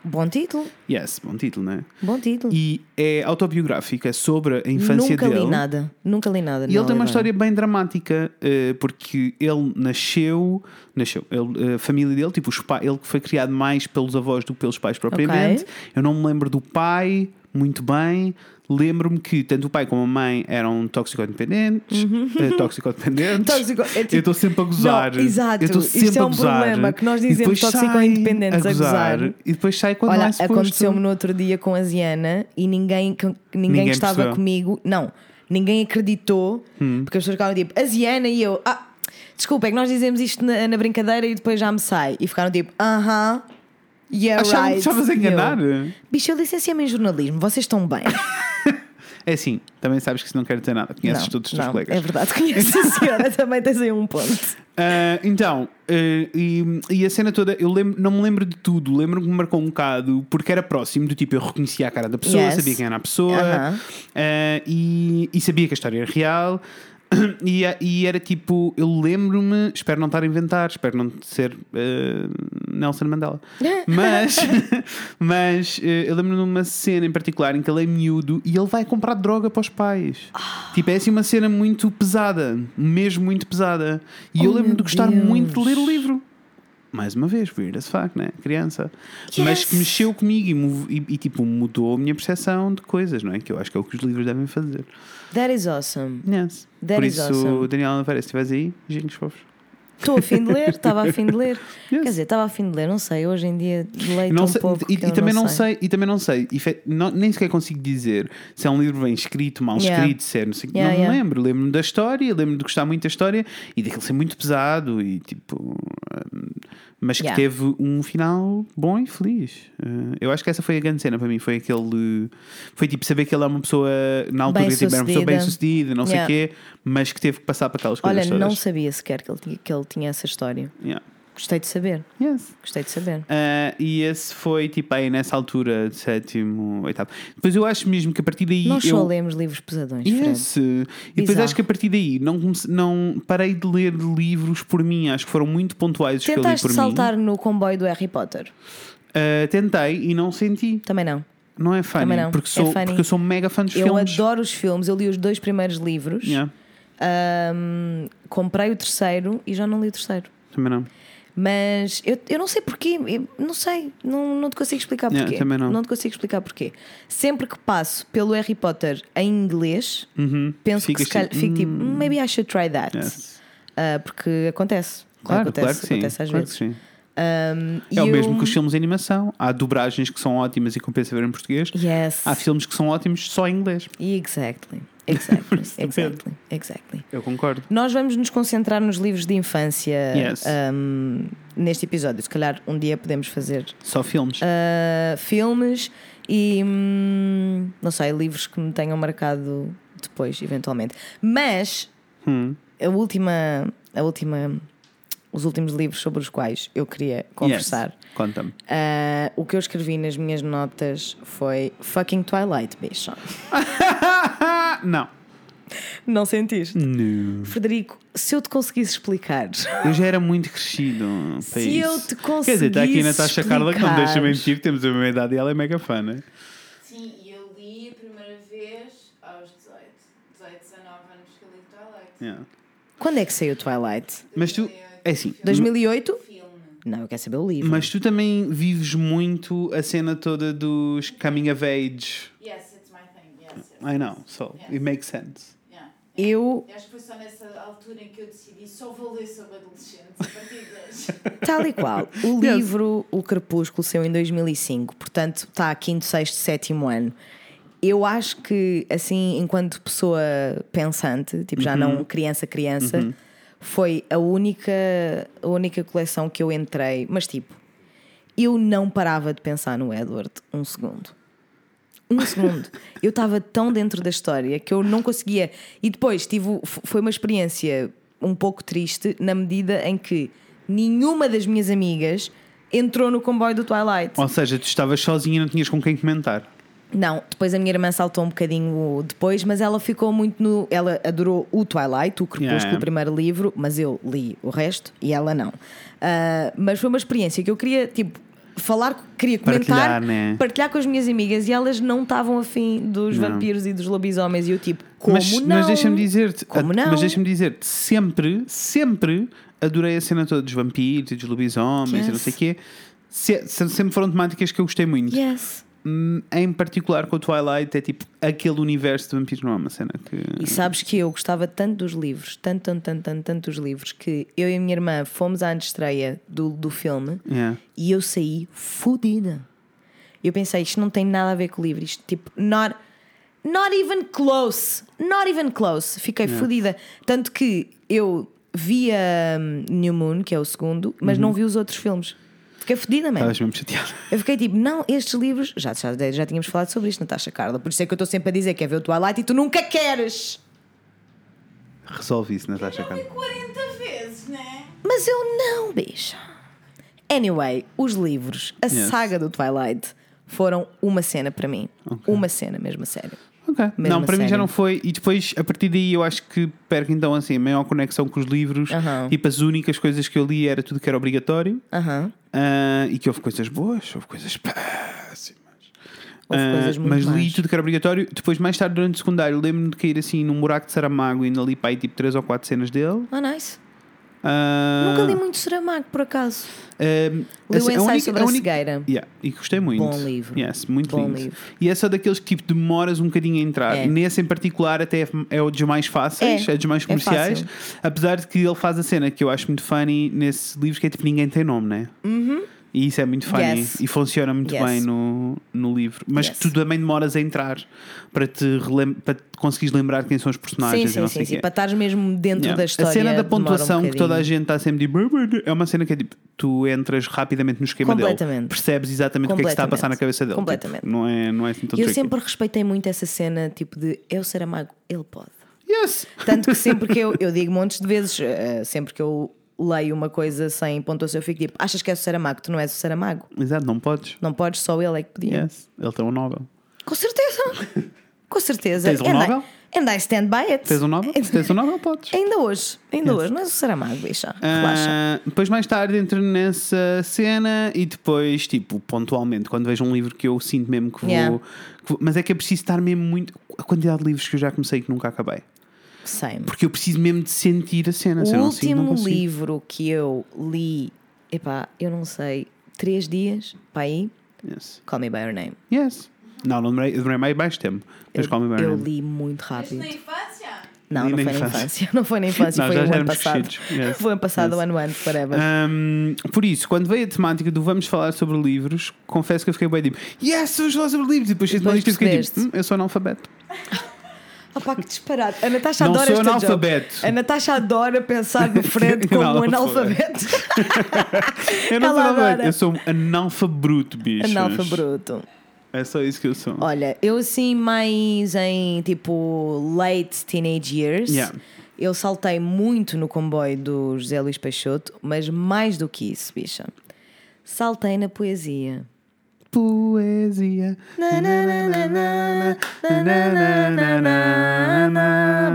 Bom título. Yes, bom título, não é? Bom título. E é autobiográfica sobre a infância Nunca dele. li nada. Nunca li nada. E ele tem uma história bem dramática, eh, porque ele nasceu, nasceu, ele, a família dele, tipo, os pa- ele foi criado mais pelos avós do que pelos pais propriamente. Eu não me lembro do pai muito bem. Lembro-me que tanto o pai como a mãe eram toxicodependentes. eh, toxicodependentes. Tóxico- é tipo- Eu estou sempre a gozar. Não, exato. Eu estou Isto sempre é a um gozar. problema, que nós dizemos depois sai toxicodependentes a gozar. E depois sai quando Olha, é aconteceu-me no outro dia com a Ziana e ninguém, que- ninguém, estava percebeu. comigo, não, ninguém acreditou, Hum. porque as pessoas ficaram tipo, a Ziana e eu, ah, desculpa, é que nós dizemos isto na, na brincadeira e depois já me sai. E ficaram tipo, aham, yeah, Achava- right. Estavas a enganar? Bicho, eu licenciei-me em jornalismo, vocês estão bem. [laughs] É assim, também sabes que isso não quer dizer nada. Conheces não, todos os teus não, colegas. É verdade, conheço a senhora, [laughs] também tens aí um ponto. Ah, então, ah, e, e a cena toda, eu lembro, não me lembro de tudo, lembro que me marcou um bocado porque era próximo do tipo, eu reconhecia a cara da pessoa, Yes. sabia quem era a pessoa Aham. ah, e, e sabia que a história era real. [clears throat] E, e era tipo, eu lembro-me, espero não estar a inventar, espero não ser ah, Nelson Mandela, [laughs] mas, [laughs] mas eh, eu lembro-me de uma cena em particular em que ele é miúdo e ele vai comprar droga para os pais. Tipo, é assim uma cena muito pesada, mesmo muito pesada. E eu Oh, lembro-me de gostar Deus. muito de ler o livro. Mais uma vez, weird as fuck, né? Criança. Mas que Yes. mexeu comigo e, e- e, tipo mudou a minha percepção de coisas, não é? Que eu acho que é o que os livros devem fazer. That is awesome. Yes. That Por is isso, awesome. Daniel se estiveres aí, beijinhos fofos. Estou a fim de ler, estava a fim de ler. [laughs] Yes. Quer dizer, estava a fim de ler, não sei, hoje em dia leio Não tão sei- pouco. e, e também não sei. e também não sei, efe- não- nem sequer consigo dizer se é um livro bem escrito, mal Yeah. escrito, se é, não sei, Yeah, não me yeah. lembro. Lembro-me da história, lembro-me de gostar muito da história e daquele ser muito pesado e tipo. hum, Mas que Yeah. teve um final bom e feliz. Uh, eu acho que essa foi a grande cena para mim. Foi aquele. Foi tipo saber que ele é uma pessoa, na altura, tipo, era uma pessoa bem sucedida, não sei o Yeah. quê, mas que teve que passar para aquelas coisas Olha, todas. não sabia sequer que ele, tinha, que ele tinha essa história. Yeah. Gostei de saber, Yes. gostei de saber. Uh, e esse foi tipo aí nessa altura de sétimo, oitavo. Depois eu acho mesmo que a partir daí. Nós eu... só lemos livros pesadões. Yes. E depois acho que a partir daí não, comece- não parei de ler livros por mim. Acho que foram muito pontuais os que eu li Tentaste por saltar no comboio do Harry Potter? mim. Uh, tentei e não senti. Também não. Não é funny. Não. Porque, É sou, funny. porque eu sou mega fã dos Eu filmes. adoro os filmes, eu li os dois primeiros livros, Yeah, Ahm, comprei o terceiro e já não li o terceiro. também não. Mas eu, eu não sei porquê, não sei, não, não te consigo explicar Yeah, porquê. também não. te consigo explicar porquê. Sempre que passo pelo Harry Potter em inglês, penso Ficas que se calhar, tipo, fico tipo, maybe I should try that. Yes. Ah, porque acontece. Claro, acontece, claro que sim. acontece às claro vezes. que sim. Um, É o eu- mesmo que os filmes de animação. Há dobragens que são ótimas e compensa ver em português. Yes. Há filmes que são ótimos só em inglês. Exactly. Exactly. [laughs] exactly. Exactly. Eu concordo. Nós vamos nos concentrar nos livros de infância Yes. um, neste episódio. Se calhar um dia podemos fazer Só filmes. uh, filmes e hum, não sei, livros que me tenham marcado depois, eventualmente. Mas Hum. a última, a última, os últimos livros sobre os quais eu queria conversar. Yes. Conta-me. uh, o que eu escrevi nas minhas notas foi fucking Twilight, bicho. [laughs] Ah, não. Não sentiste? Não. Frederico, se eu te conseguisse explicar. Eu já era muito crescido para Se eu isso. te Quer dizer, está aqui a conseguisse Natasha Carla que não deixa explicar. mentir, temos a mesma idade e ela é mega fã, né? Sim, e eu li a primeira vez aos 18. 18, 19 anos que eu li Twilight. Yeah. Quando é que saiu Twilight? Mas tu, é assim, 2008? Filme. Não, eu quero saber o livro. mas tu também vives muito a cena toda dos coming of age. Yes, it's my thing. Yes, yes. I know, so it makes sense. Yeah. Eu, Acho que foi só nessa altura em que eu decidi só vou ler sobre adolescentes a partir [laughs] tal e qual, o Yes. livro O Crepúsculo saiu em 2005, portanto está a quinto, sexto, sétimo ano. Eu acho que, assim, enquanto pessoa pensante, tipo já Uhum. não criança, criança, foi a única, a única coleção que eu entrei, mas tipo, eu não parava de pensar no Edward um segundo. Um segundo. Eu estava tão dentro da história que eu não conseguia. E depois tive, foi uma experiência um pouco triste na medida em que nenhuma das minhas amigas entrou no comboio do Twilight. Ou seja, tu estavas sozinha e não tinhas com quem comentar. Não, depois a minha irmã saltou um bocadinho depois, mas ela ficou muito no. Ela adorou o Twilight, o Crepúsculo, Yeah. o primeiro livro, mas eu li o resto e ela não. Ah, mas foi uma experiência que eu queria, tipo, falar, queria comentar, Partilhar, né? partilhar com as minhas amigas e elas não estavam afim dos Não. vampiros e dos lobisomens e eu, tipo, como mas, não? mas deixa-me dizer-te, Como a- não? mas deixa-me dizer-te, sempre, sempre adorei a cena toda dos vampiros e dos lobisomens e não Yes. sei o quê. Se- sempre foram temáticas que eu gostei muito. Yes. Em particular com o Twilight, é tipo aquele universo de vampiros não é uma cena que. E sabes que eu gostava tanto dos livros, tanto, tanto, tanto, tanto, tanto dos livros, que eu e a minha irmã fomos à estreia do, do filme Yeah. e eu saí fodida. Eu pensei, isto não tem nada a ver com o livro, isto tipo, not, not even close, not even close. Fiquei fodida. Tanto que eu vi a hum, New Moon, que é o segundo, mas Uhum. não vi os outros filmes. Fiquei fodida mesmo. Estavas mesmo chateado. Eu fiquei tipo, não, estes livros, já, já, já tínhamos falado sobre isto, Natasha Carla, por isso é que eu estou sempre a dizer que é ver o Twilight e tu nunca queres. Resolve isso, Natasha Carla. 40 vezes, né? Mas eu não, bicha. Anyway, os livros, a Yes. saga do Twilight, foram uma cena para mim. Uma cena mesmo, a sério. Ok. Mesmo não, para mim já não foi. E depois, a partir daí, eu acho que perco então assim a maior conexão com os livros. Aham. Tipo, as únicas coisas que eu li era tudo que era obrigatório. Ah, e que houve coisas boas, houve coisas péssimas. Houve Ah, coisas muito mas li tudo que era obrigatório. Depois, mais tarde, durante o secundário, lembro-me de cair assim num buraco de Saramago e ainda li para aí tipo 3 ou 4 cenas dele. Ah, nice. Ah, Nunca li muito Saramago, por acaso. ah, Li a- o a ensaio única- sobre a a única- cegueira. Yeah, e gostei muito. Bom livro. Yes, muito Bom lindo. livro. E é só daqueles que tipo demoras um bocadinho a entrar. É. Nesse em particular, até é- é o dos mais fáceis, É. é, dos mais É comerciais. fácil. apesar de que ele faz a cena que eu acho muito funny nesse livro, que é tipo ninguém tem nome, né? E isso é muito funny. Yes. e funciona muito Yes. bem no, no livro. Mas Yes. que tu também demoras a entrar para te, para te conseguires lembrar quem são os Sim, personagens sim, sim, sim. quê. Para estares mesmo dentro Yeah. da história. a cena da demora um pontuação que toda a gente está sempre de é uma cena que é tipo, tu entras rapidamente no esquema dele, percebes exatamente o que é que está a passar na cabeça dele. Completamente. Tipo, não, é, não é assim tão Eu tricky. sempre respeitei muito essa cena, tipo de eu Saramago, ele pode. Yes! Tanto que sempre que [laughs] eu, eu digo montes de vezes, eh, sempre que eu leio uma coisa sem pontuação, eu fico tipo: achas que és o Saramago? Tu não és o Saramago. Exato, não podes. Não podes, só ele é que podia. Yes. Ele tem um Nobel. Com certeza. [laughs] Com certeza. Tens um Nobel? And I stand by it. Tens um Nobel? Tens um Nobel, podes. Ainda hoje, ainda hoje, não és o Saramago, bicha. Relaxa. Ah, depois mais tarde entro nessa cena e depois, tipo, pontualmente, quando vejo um livro que eu sinto mesmo que vou, Yeah. que vou- Mas é que é preciso estar mesmo muito. A quantidade de livros que eu já comecei e que nunca acabei. Same. Porque eu preciso mesmo de sentir a cena. eu O não sinto, não último livro que eu li epá, eu não sei, três dias para aí, Yes. Call Me By Your Name. Yes. Não, não demorei, eu demorei mais baixo tempo. Mas Eu, Call Me By Your eu Name. li muito Mas rápido. na infância? Não, não foi na infância. infância. [laughs] Não foi na infância, Não, foi já ano passado. Yes. Foi o ano passado, Yes. ano antes, whatever. Hum, por isso, quando veio a temática do vamos falar sobre livros, confesso que eu fiquei bem tipo, yes, vamos falar sobre livros. E depois, E depois depois fiquei tipo, hum, eu sou analfabeto. [laughs] Ah pá, que disparate. A Natasha Não adora sou esta analfabeto. A Natasha adora pensar no [laughs] Fred como um Analfabeto. Eu não sou analfabeto, [laughs] eu sou um analfabruto, bicho. Analfabruto. É só isso que eu sou. Olha, eu assim mais em tipo late teenage years. Yeah. Eu saltei muito no comboio do José Luís Peixoto, mas mais do que isso, bicha. Saltei na poesia. Poesia.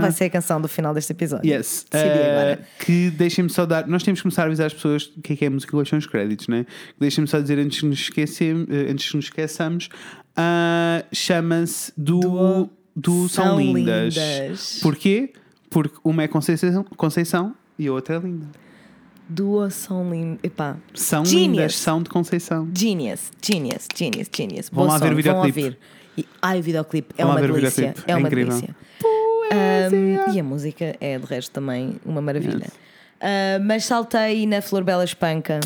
Vai ser a canção do final deste episódio. Yes. Eh, agora. que deixem-me só dar. Nós temos que começar a avisar as pessoas o que é que é música quais são os créditos, né? Deixem-me só dizer antes que nos, esquecer, eh, antes que nos esqueçamos. ah, Chama-se do, Do- do São, São lindas. Lindas. Porquê? Porque uma é Conceição, Conceição e a outra é linda. Duas são lindas. Epá. São Genius. lindas, são de Conceição. Genius, genius, genius, genius. Vão Bom lá ver o vão videoclipe. ouvir. E, ai, o videoclipe é Vão uma delícia. É é uma incrível. delícia. Um, e a música é de resto também uma maravilha. Yes. Uh, mas saltei na Flor Bela Espanca.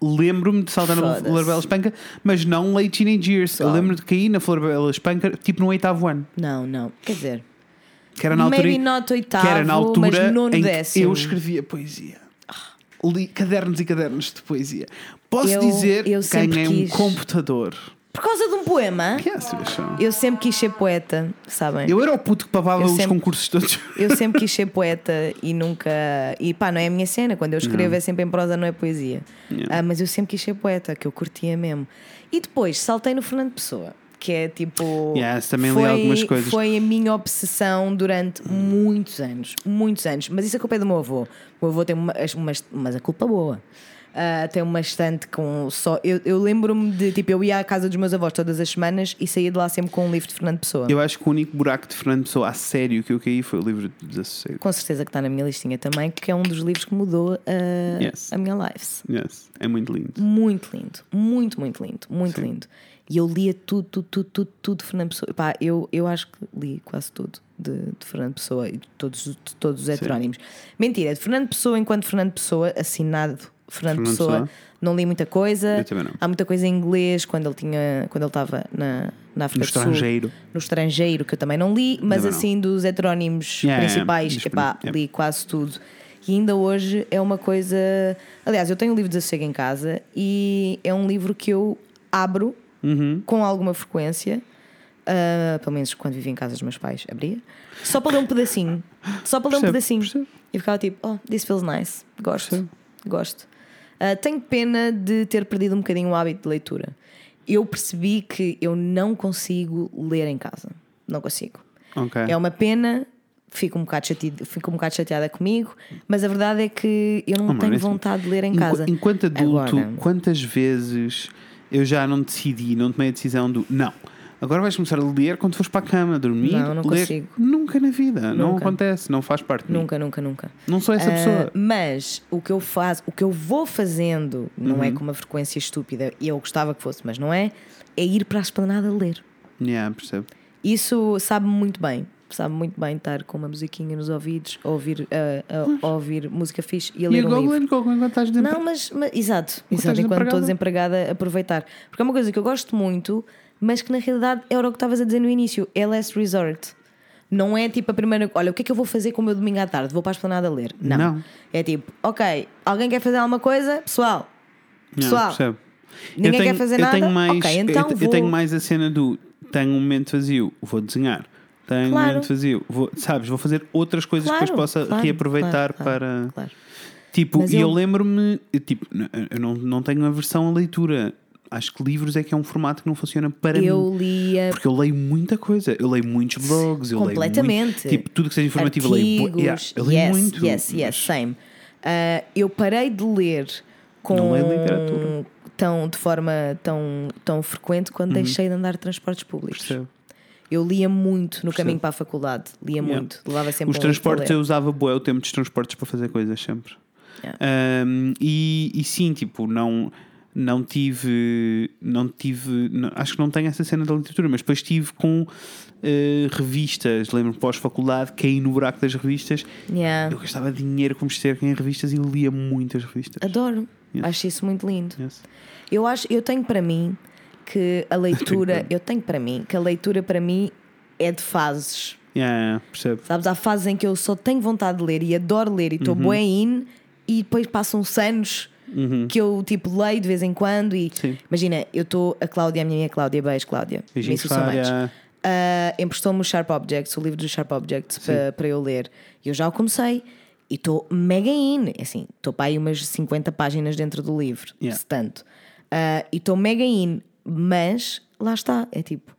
Lembro-me de saltar na. Flor Bela Espanca, mas não late teenage years. Eu Só. lembro de cair na Flor Bela Espanca, tipo no oitavo ano. Não, não. Quer dizer, Que era na altura, maybe not oitavo, que era na altura mas nono décimo. eu escrevia poesia. Li cadernos e cadernos de poesia. Posso Eu- dizer eu que ganhei um quis- computador. Por causa de um poema, Que é eu sempre quis ser poeta, sabem? Eu era o puto que pavava Eu os sempre- concursos todos. [laughs] Eu sempre quis ser poeta e nunca. E pá, não é a minha cena. Quando eu escrevo é sempre em prosa, não é poesia. Yeah. Ah, mas eu sempre quis ser poeta, que eu curtia mesmo. E depois saltei no Fernando Pessoa, que é tipo. Yes, também li foi, algumas coisas. Foi a minha obsessão durante muitos anos. Muitos anos. Mas isso a culpa é do meu avô. O meu avô tem uma, uma, mas a culpa boa. Ah, tem uma estante com só. Eu, eu lembro-me de tipo, eu ia à casa dos meus avós todas as semanas e saía de lá sempre com um livro de Fernando Pessoa. Eu acho que o único buraco de Fernando Pessoa a sério que eu caí foi o livro de Desassossego. Com certeza que está na minha listinha também, que é um dos livros que mudou a, Yes. a minha life. Yes. É muito lindo. Muito lindo, muito, muito lindo, muito lindo. E eu lia tudo, tudo, tudo, tudo, tudo de Fernando Pessoa. Pá, eu, eu acho que li quase tudo de, de Fernando Pessoa e de todos, de todos os heterónimos. Mentira, de Fernando Pessoa enquanto Fernando Pessoa, assinado Fernando, Fernando Pessoa, Pessoa. não li muita coisa. Eu também não. Há muita coisa em inglês quando ele tinha, quando ele estava na, na África No do Sul. estrangeiro. No estrangeiro, que eu também não li, mas Também não. assim dos heterónimos Yeah, yeah, principais, dos epá, prin- yeah. li quase tudo. E ainda hoje é uma coisa. Aliás, eu tenho o livro de Sossego em casa e é um livro que eu abro Uhum. com alguma frequência. ah, pelo menos quando vivia em casa dos meus pais, abria. Só para ler um pedacinho. Só para ler um pedacinho. percebo. E ficava tipo, oh, this feels nice. Gosto. Percebo. Gosto. Ah, tenho pena de ter perdido um bocadinho o hábito de leitura. Eu percebi que eu não consigo ler em casa. Não consigo. Ok. É uma pena, fico um bocado, chateada, fico um bocado chateada comigo, mas a verdade é que eu não Oh, tenho é assim, vontade de ler em Enqu- casa. Enquanto adulto, Agora- quantas vezes eu já não decidi, não tomei a decisão do não. Agora vais começar a ler quando fores para a cama, dormir. Não, não ler. consigo. Nunca na vida. Não Nunca. acontece, não faz parte. Nunca, nunca, nunca. Não sou essa Ah, pessoa. mas o que eu faço, o que eu vou fazendo, não Uhum. é com uma frequência estúpida, e eu gostava que fosse, mas não é, é ir para a esplanada ler. Yeah, percebo. Isso sabe muito bem. Sabe muito bem estar com uma musiquinha nos ouvidos, ouvir, a- a ouvir música fixe e a E ler a um livro. Googling Google enquanto estás de Não, mas, mas- exato, estás exato. Enquanto estou desempregada? aproveitar. Porque é uma coisa que eu gosto muito, mas que na realidade era o que estavas a dizer no início: é last resort. Não é tipo a primeira. Olha, o que é que eu vou fazer com o meu domingo à tarde? Vou para a esplanada ler. Não. Não. É tipo, ok, alguém quer fazer alguma coisa? Pessoal, pessoal, percebo. ninguém tenho, quer fazer nada? Mais, ok, então eu, vou. eu tenho mais a cena do tenho um momento vazio, vou desenhar. Tenho Claro. momento vazio, vou, sabes, vou fazer outras coisas que Claro, depois possa claro, reaproveitar para. claro. Tipo, Mas e eu, eu- lembro-me, tipo, eu não, não tenho aversão à leitura. Acho que livros é que é um formato que não funciona para Eu mim. lia Porque eu leio muita coisa. Eu leio muitos blogs, eu leio Completamente. muito, tipo, tudo que seja informativo eu leio. artigos. Yeah, eu leio yes, muito. yes, yes, same. Ah, eu parei de ler com Não leio literatura. tão de forma tão tão frequente quando deixei de andar de transportes públicos. Uhum. percebo. Eu lia muito no caminho para a faculdade, lia Yeah. muito, levava sempre Os transportes eu usava bué o tempo dos transportes para fazer coisas sempre. Yeah. Um, e, e sim, tipo, não, não tive. Não tive. não- acho que não tenho essa cena da literatura, mas depois tive com eh, revistas. Lembro-me pós-faculdade, caí no buraco das revistas. Yeah. Eu gastava dinheiro como esterco em revistas e lia muitas revistas. Adoro. Yes. Acho isso muito lindo. Yes. Eu acho, eu tenho para mim que a leitura, [laughs] eu tenho para mim que a leitura para mim é de fases. Yeah, yeah, percebo. Sabes, há fases em que eu só tenho vontade de ler e adoro ler e estou Uhum. bué in e depois passam-se anos que eu tipo leio de vez em quando e Sim. imagina, eu estou, a Cláudia, a minha amiga Cláudia, beijo Cláudia, Beijinhos, Miss you so much. Cláudia. Ah, emprestou-me o Sharp Objects, o livro dos Sharp Objects para, eu ler. E eu já o comecei e estou mega in. Assim, estou para aí umas 50 páginas dentro do livro, Yeah. se tanto. Ah, e estou mega in, mas lá está, é tipo,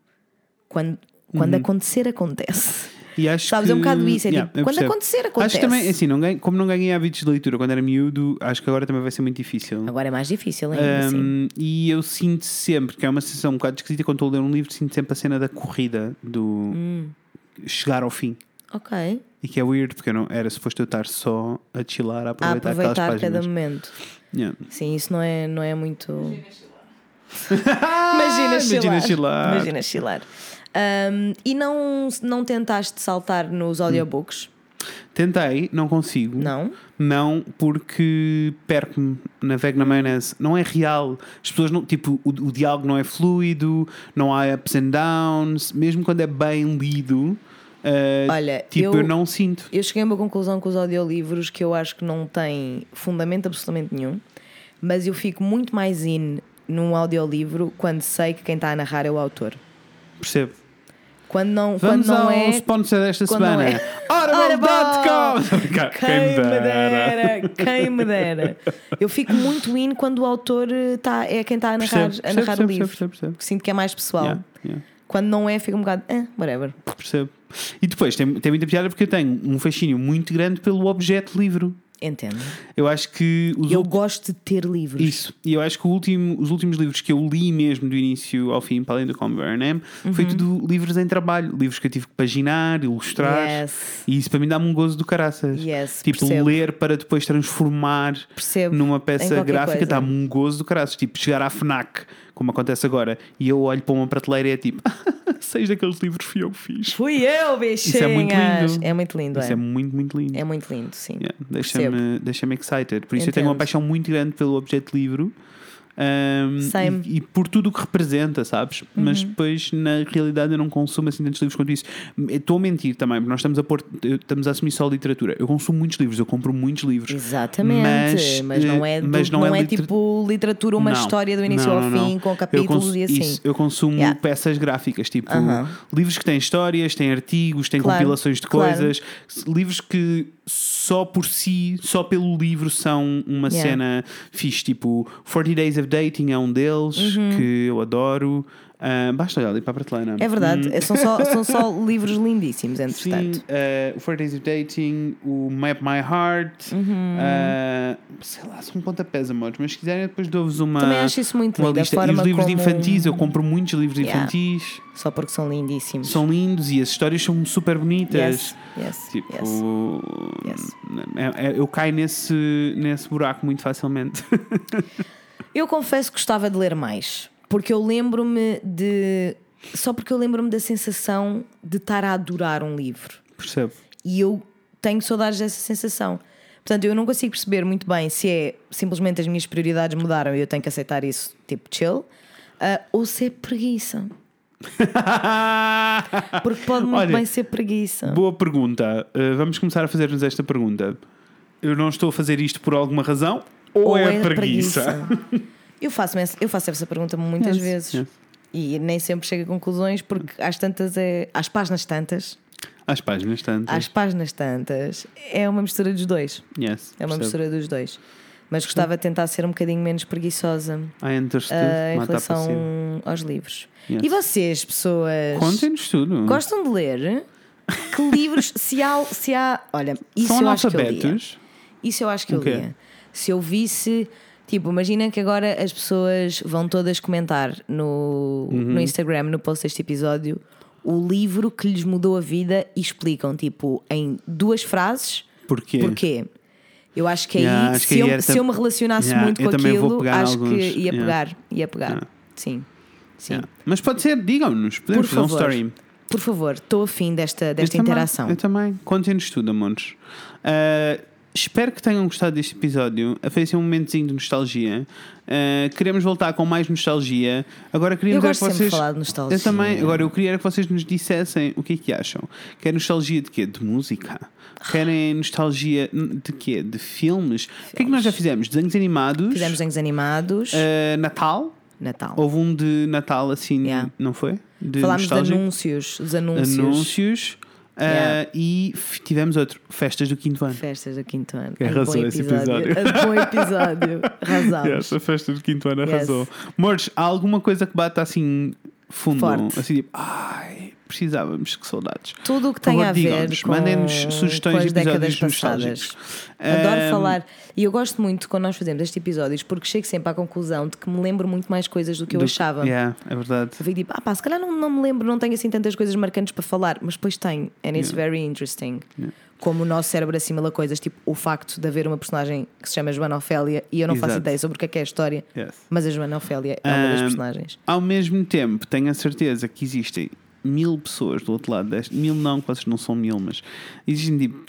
quando, quando Uhum. acontecer, acontece. E acho [laughs] Sabes, que, é um bocado isso, é Yeah, tipo, quando acontecer, Acho acontece. que também, assim, não ganho, como não ganhei hábitos de leitura quando era miúdo, acho que agora também vai ser muito difícil. Agora é mais difícil ainda, assim. Um, e eu sinto sempre, que é uma sensação um bocado esquisita quando estou a ler um livro, sinto sempre a cena da corrida, do Hum. chegar ao fim. Ok. E que é weird, porque eu não, era suposto eu estar só a chilar, a A aproveitar, aproveitar aquelas cada páginas. momento. Yeah. Sim, isso não é, não é muito. [laughs] Imagina chilar. imagina chilar. Imagina chilar. Um, e não, não tentaste saltar nos audiobooks? Tentei, não consigo. Não? Não, porque perco-me, navego na maionese. Não é real. As pessoas não. Tipo, o, o diálogo não é fluido, não há ups and downs. Mesmo quando é bem lido, uh, Olha, tipo, eu- eu, não sinto. Eu cheguei a uma conclusão com os audiolivros que eu acho que não tem fundamento absolutamente nenhum, mas eu fico muito mais in num audiolivro quando sei que quem está a narrar é o autor. Percebo. Quando não, Vamos quando não ao é. sponsor desta quando não semana. é- Audible.com! Quem me dera, quem me dera. Eu fico muito in quando o autor eh, tá, é quem está a narrar, Percebo, a narrar percebo, o livro. percebo, percebo. Porque sinto que é mais pessoal. Yeah, yeah. Quando não é, fica um bocado. Eh, whatever. Percebo. E depois tem, tem muita piada porque eu tenho um fascínio muito grande pelo objeto livro. Entendo. Eu acho que Eu ult- gosto de ter livros. Isso. E eu acho que último, os últimos livros que eu li mesmo do início ao fim, para além do Come Burnham, foi Uhum. tudo livros em trabalho. Livros que eu tive que paginar, ilustrar. Yes. E isso para mim dá-me um gozo do caraças. Yes, tipo, percebo. ler para depois transformar Percebo. numa peça gráfica dá-me um gozo do caraças. Tipo, chegar à FNAC, como acontece agora, e eu olho para uma prateleira e é tipo, [laughs] seis daqueles livros fui eu que fiz. Fui eu, bichinhas. Isso é muito lindo. É muito lindo, Isso é. é muito, muito lindo. É muito lindo, sim. Yeah, Deixa-me deixa excited. Por isso eu tenho uma Entendo. paixão muito grande pelo objeto livro. Um. Uhum. e, e por tudo o que representa, sabes? Mas depois, na realidade, eu não consumo assim tantos livros quanto isso. Estou a mentir também, porque nós estamos a, pôr, estamos a assumir só literatura. Eu consumo muitos livros, eu compro muitos livros. Exatamente. Mas, Mas, não é, eh, do- mas não não é é, liter- tipo literatura, uma Não. história do início Não, ao fim, com capítulos cons- e assim. isso, eu consumo Yeah. peças gráficas, tipo Aham. livros que têm histórias, têm artigos, têm Claro, compilações de claro. coisas, livros que só por si, só pelo livro, são uma Yeah. cena fixe. Tipo, 40 Days of Dating é um deles que eu adoro. Ah, basta olhar ali para a prateleira. Uhum. É verdade, é- são, só, são só [laughs] livros lindíssimos, Sim, entretanto. eh, o 40 Days of Dating, o Map My Heart, Uhum. eh, sei lá, são pontapés, amores, mas se quiserem, depois dou-vos uma. Também acho isso muito lindo. Lista. E os livros como- infantis, eu compro muitos livros Yeah. infantis, Só porque são lindíssimos. são lindos e as histórias são super bonitas. Yes, yes, Tipo, yes. Yes. é- é- eu caio nesse, nesse buraco muito facilmente. [laughs] Eu confesso que gostava de ler mais, porque eu lembro-me de. Só porque eu lembro-me da sensação de estar a adorar um livro. Percebo. E eu tenho saudades dessa sensação. Portanto, eu não consigo perceber muito bem se é simplesmente as minhas prioridades mudaram e eu tenho que aceitar isso, tipo chill, ah, ou se é preguiça. [laughs] Porque pode muito Olha, bem ser preguiça. Boa pergunta. Uh, vamos começar a fazer-nos esta pergunta. Eu não estou a fazer isto por alguma razão ou, é, preguiça? [laughs] Eu faço, essa- eu faço essa pergunta muitas Yes, vezes yes. e nem sempre chego a conclusões porque às tantas é. às páginas tantas, Às páginas tantas. às páginas tantas, é uma mistura dos dois. Yes, É uma percebo. mistura dos dois. Mas gostava de tentar ser um bocadinho menos understood. ah, em relação aos livros. Yes. E vocês, pessoas, Contem-nos tudo. gostam de ler? Que livros, se há, se há. Olha, isso São eu acho que eu lia. Isso eu acho que eu O quê? lia. Se eu visse. Tipo, imagina que agora as pessoas vão todas comentar no, Uhum. no Instagram, no post deste episódio, o livro que lhes mudou a vida e explicam, tipo, em duas frases, Porquê? porquê. Eu acho que aí, Yeah, acho que se, aí eu, era se eu me relacionasse Yeah, muito com também aquilo, acho alguns. que ia Yeah. pegar, ia pegar. Sim. Sim. Mas pode ser, digam-nos, podemos Por fazer um favor. story. Por favor, estou afim desta, desta Eu também, interação. eu também. Contem-nos tudo, amores. Uh, espero que tenham gostado deste episódio. Foi assim um momentozinho de nostalgia. Uh, queremos voltar com mais nostalgia. Agora Eu queríamos era gosto que de vocês. falar de nostalgia. Eu também. Agora eu queria que vocês nos dissessem o que é que acham. Quer nostalgia de quê? De música? Querem nostalgia de quê? De filmes? O que é que nós já fizemos? Desenhos animados? Fizemos desenhos animados, Uh, Natal? Natal. Houve um de Natal assim, Yeah. não foi? De Falámos de nostalgia? anúncios, dos anúncios. anúncios. Uh, Yeah. E tivemos outro, festas do quinto ano. Festas do quinto ano. Arrasou bom esse episódio. episódio. Ai, [laughs] Bom episódio. Arrasámos. Yes, a festa do quinto ano Yes. arrasou. Mores, há alguma coisa que bata assim fundo? Forte. Assim tipo, ai, precisávamos, que saudades. Tudo o que tem a ver mandem-nos sugestões de episódios passadas. nostálgicos. Adoro falar. E eu gosto muito quando nós fazemos estes episódios porque chego sempre à conclusão de que me lembro muito mais coisas do que eu do- achava. Yeah, é verdade. Eu fico tipo, ah pá, se calhar não, não me lembro, não tenho assim tantas coisas marcantes para falar, mas depois tenho. And it's very interesting. Como o nosso cérebro assimila coisas, tipo o facto de haver uma personagem que se chama Joana Ofélia e eu não faço Exato. ideia sobre o que é que é a história, Yes. mas a Joana Ofélia é uma das Ahm, personagens. Ao mesmo tempo, tenho a certeza que existem mil pessoas do outro lado deste. Mil não, vocês não são mil, mas existem tipo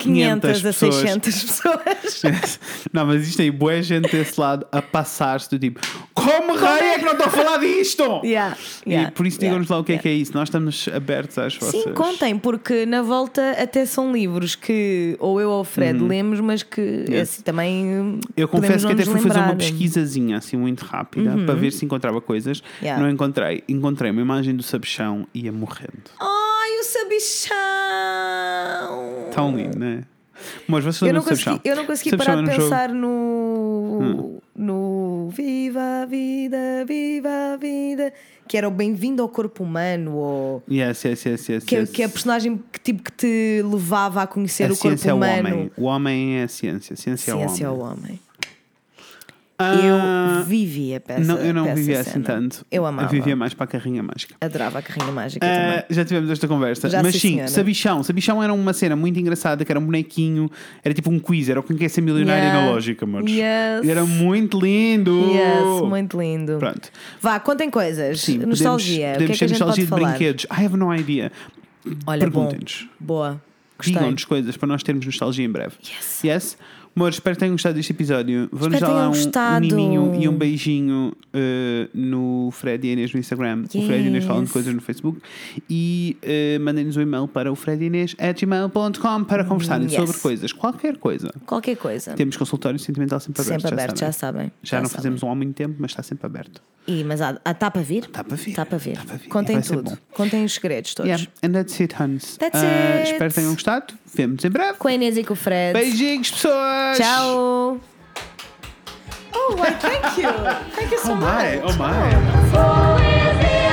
500, 500 a pessoas. 600 pessoas. [laughs] Não, mas existe aí boa gente desse lado a passar-se do tipo Como raio é que não estou a falar disto? [laughs] Yeah, E yeah, por isso yeah, digam-nos lá o que é que é isso. Nós estamos abertos às vossas. Sim, contem, porque na volta até são livros que ou eu ou o Fred lemos, mas que Uhum. Yes. assim, também. Eu confesso que até fui fazer uma lembrar. pesquisazinha assim muito rápida para ver se encontrava coisas. Não encontrei. Encontrei uma imagem do sabichão e ia morrendo. Ai, o sabichão! Tão lindo, não é? Mas vocês Eu não sabichão? consegui, eu não consegui Sabichão parar de um jogo- pensar no. no Viva a Vida, Viva a Vida, que era o Bem-vindo ao Corpo Humano, ou. Yes, yes, yes, yes, Que, é- yes. que é a personagem que, tipo, que te levava a conhecer a o corpo ciência é o humano. homem. O homem é a ciência. A ciência, Ciência é o homem. homem. Ah, Eu vivia para essa não, eu não essa vivia assim tanto. Eu amava. vivia mais para a carrinha mágica. Adorava a carrinha mágica Ah, também. já tivemos esta conversa. Já, Mas sim, senhora. Sabichão. Sabichão era uma cena muito engraçada, que era um bonequinho, era tipo um quiz, era o quem quer ser milionário Yeah. na lógica, amores. Yes. E era muito lindo. Yes, muito lindo. Pronto. Vá, contem coisas. Sim, nostalgia. Podemos, o que é podemos que a nostalgia de falar? brinquedos. I have no idea. Olha. Perguntem-nos. Boa. Digam-nos coisas para nós termos nostalgia em breve. Yes. Yes? Amor, espero que tenham gostado deste episódio. Vamos Espero dar lá um, um miminho e um beijinho uh, no Fred e Inês no Instagram. O Fred e Inês falam de Yes. coisas no Facebook. E uh, mandem-nos um e-mail para o fredinês.gmail.com para conversarem Yes. sobre coisas. Qualquer coisa. Qualquer coisa. Temos consultório sentimental sempre aberto. sempre aberto, já já, sabem. já não sabem. fazemos um há muito tempo, mas está sempre aberto. E, mas há, há, tá para vir? Está para ver. Está para ver. Tá para ver. E Contem tudo. Contem os segredos todos. Yeah, and that's it, Hans. That's Uh, it. Espero que tenham gostado. Vemo-nos em breve. Com a Inês e com o Fred. Beijinhos, pessoas! Tchau. Oh, why, thank you. Thank you so Oh much. my, oh my.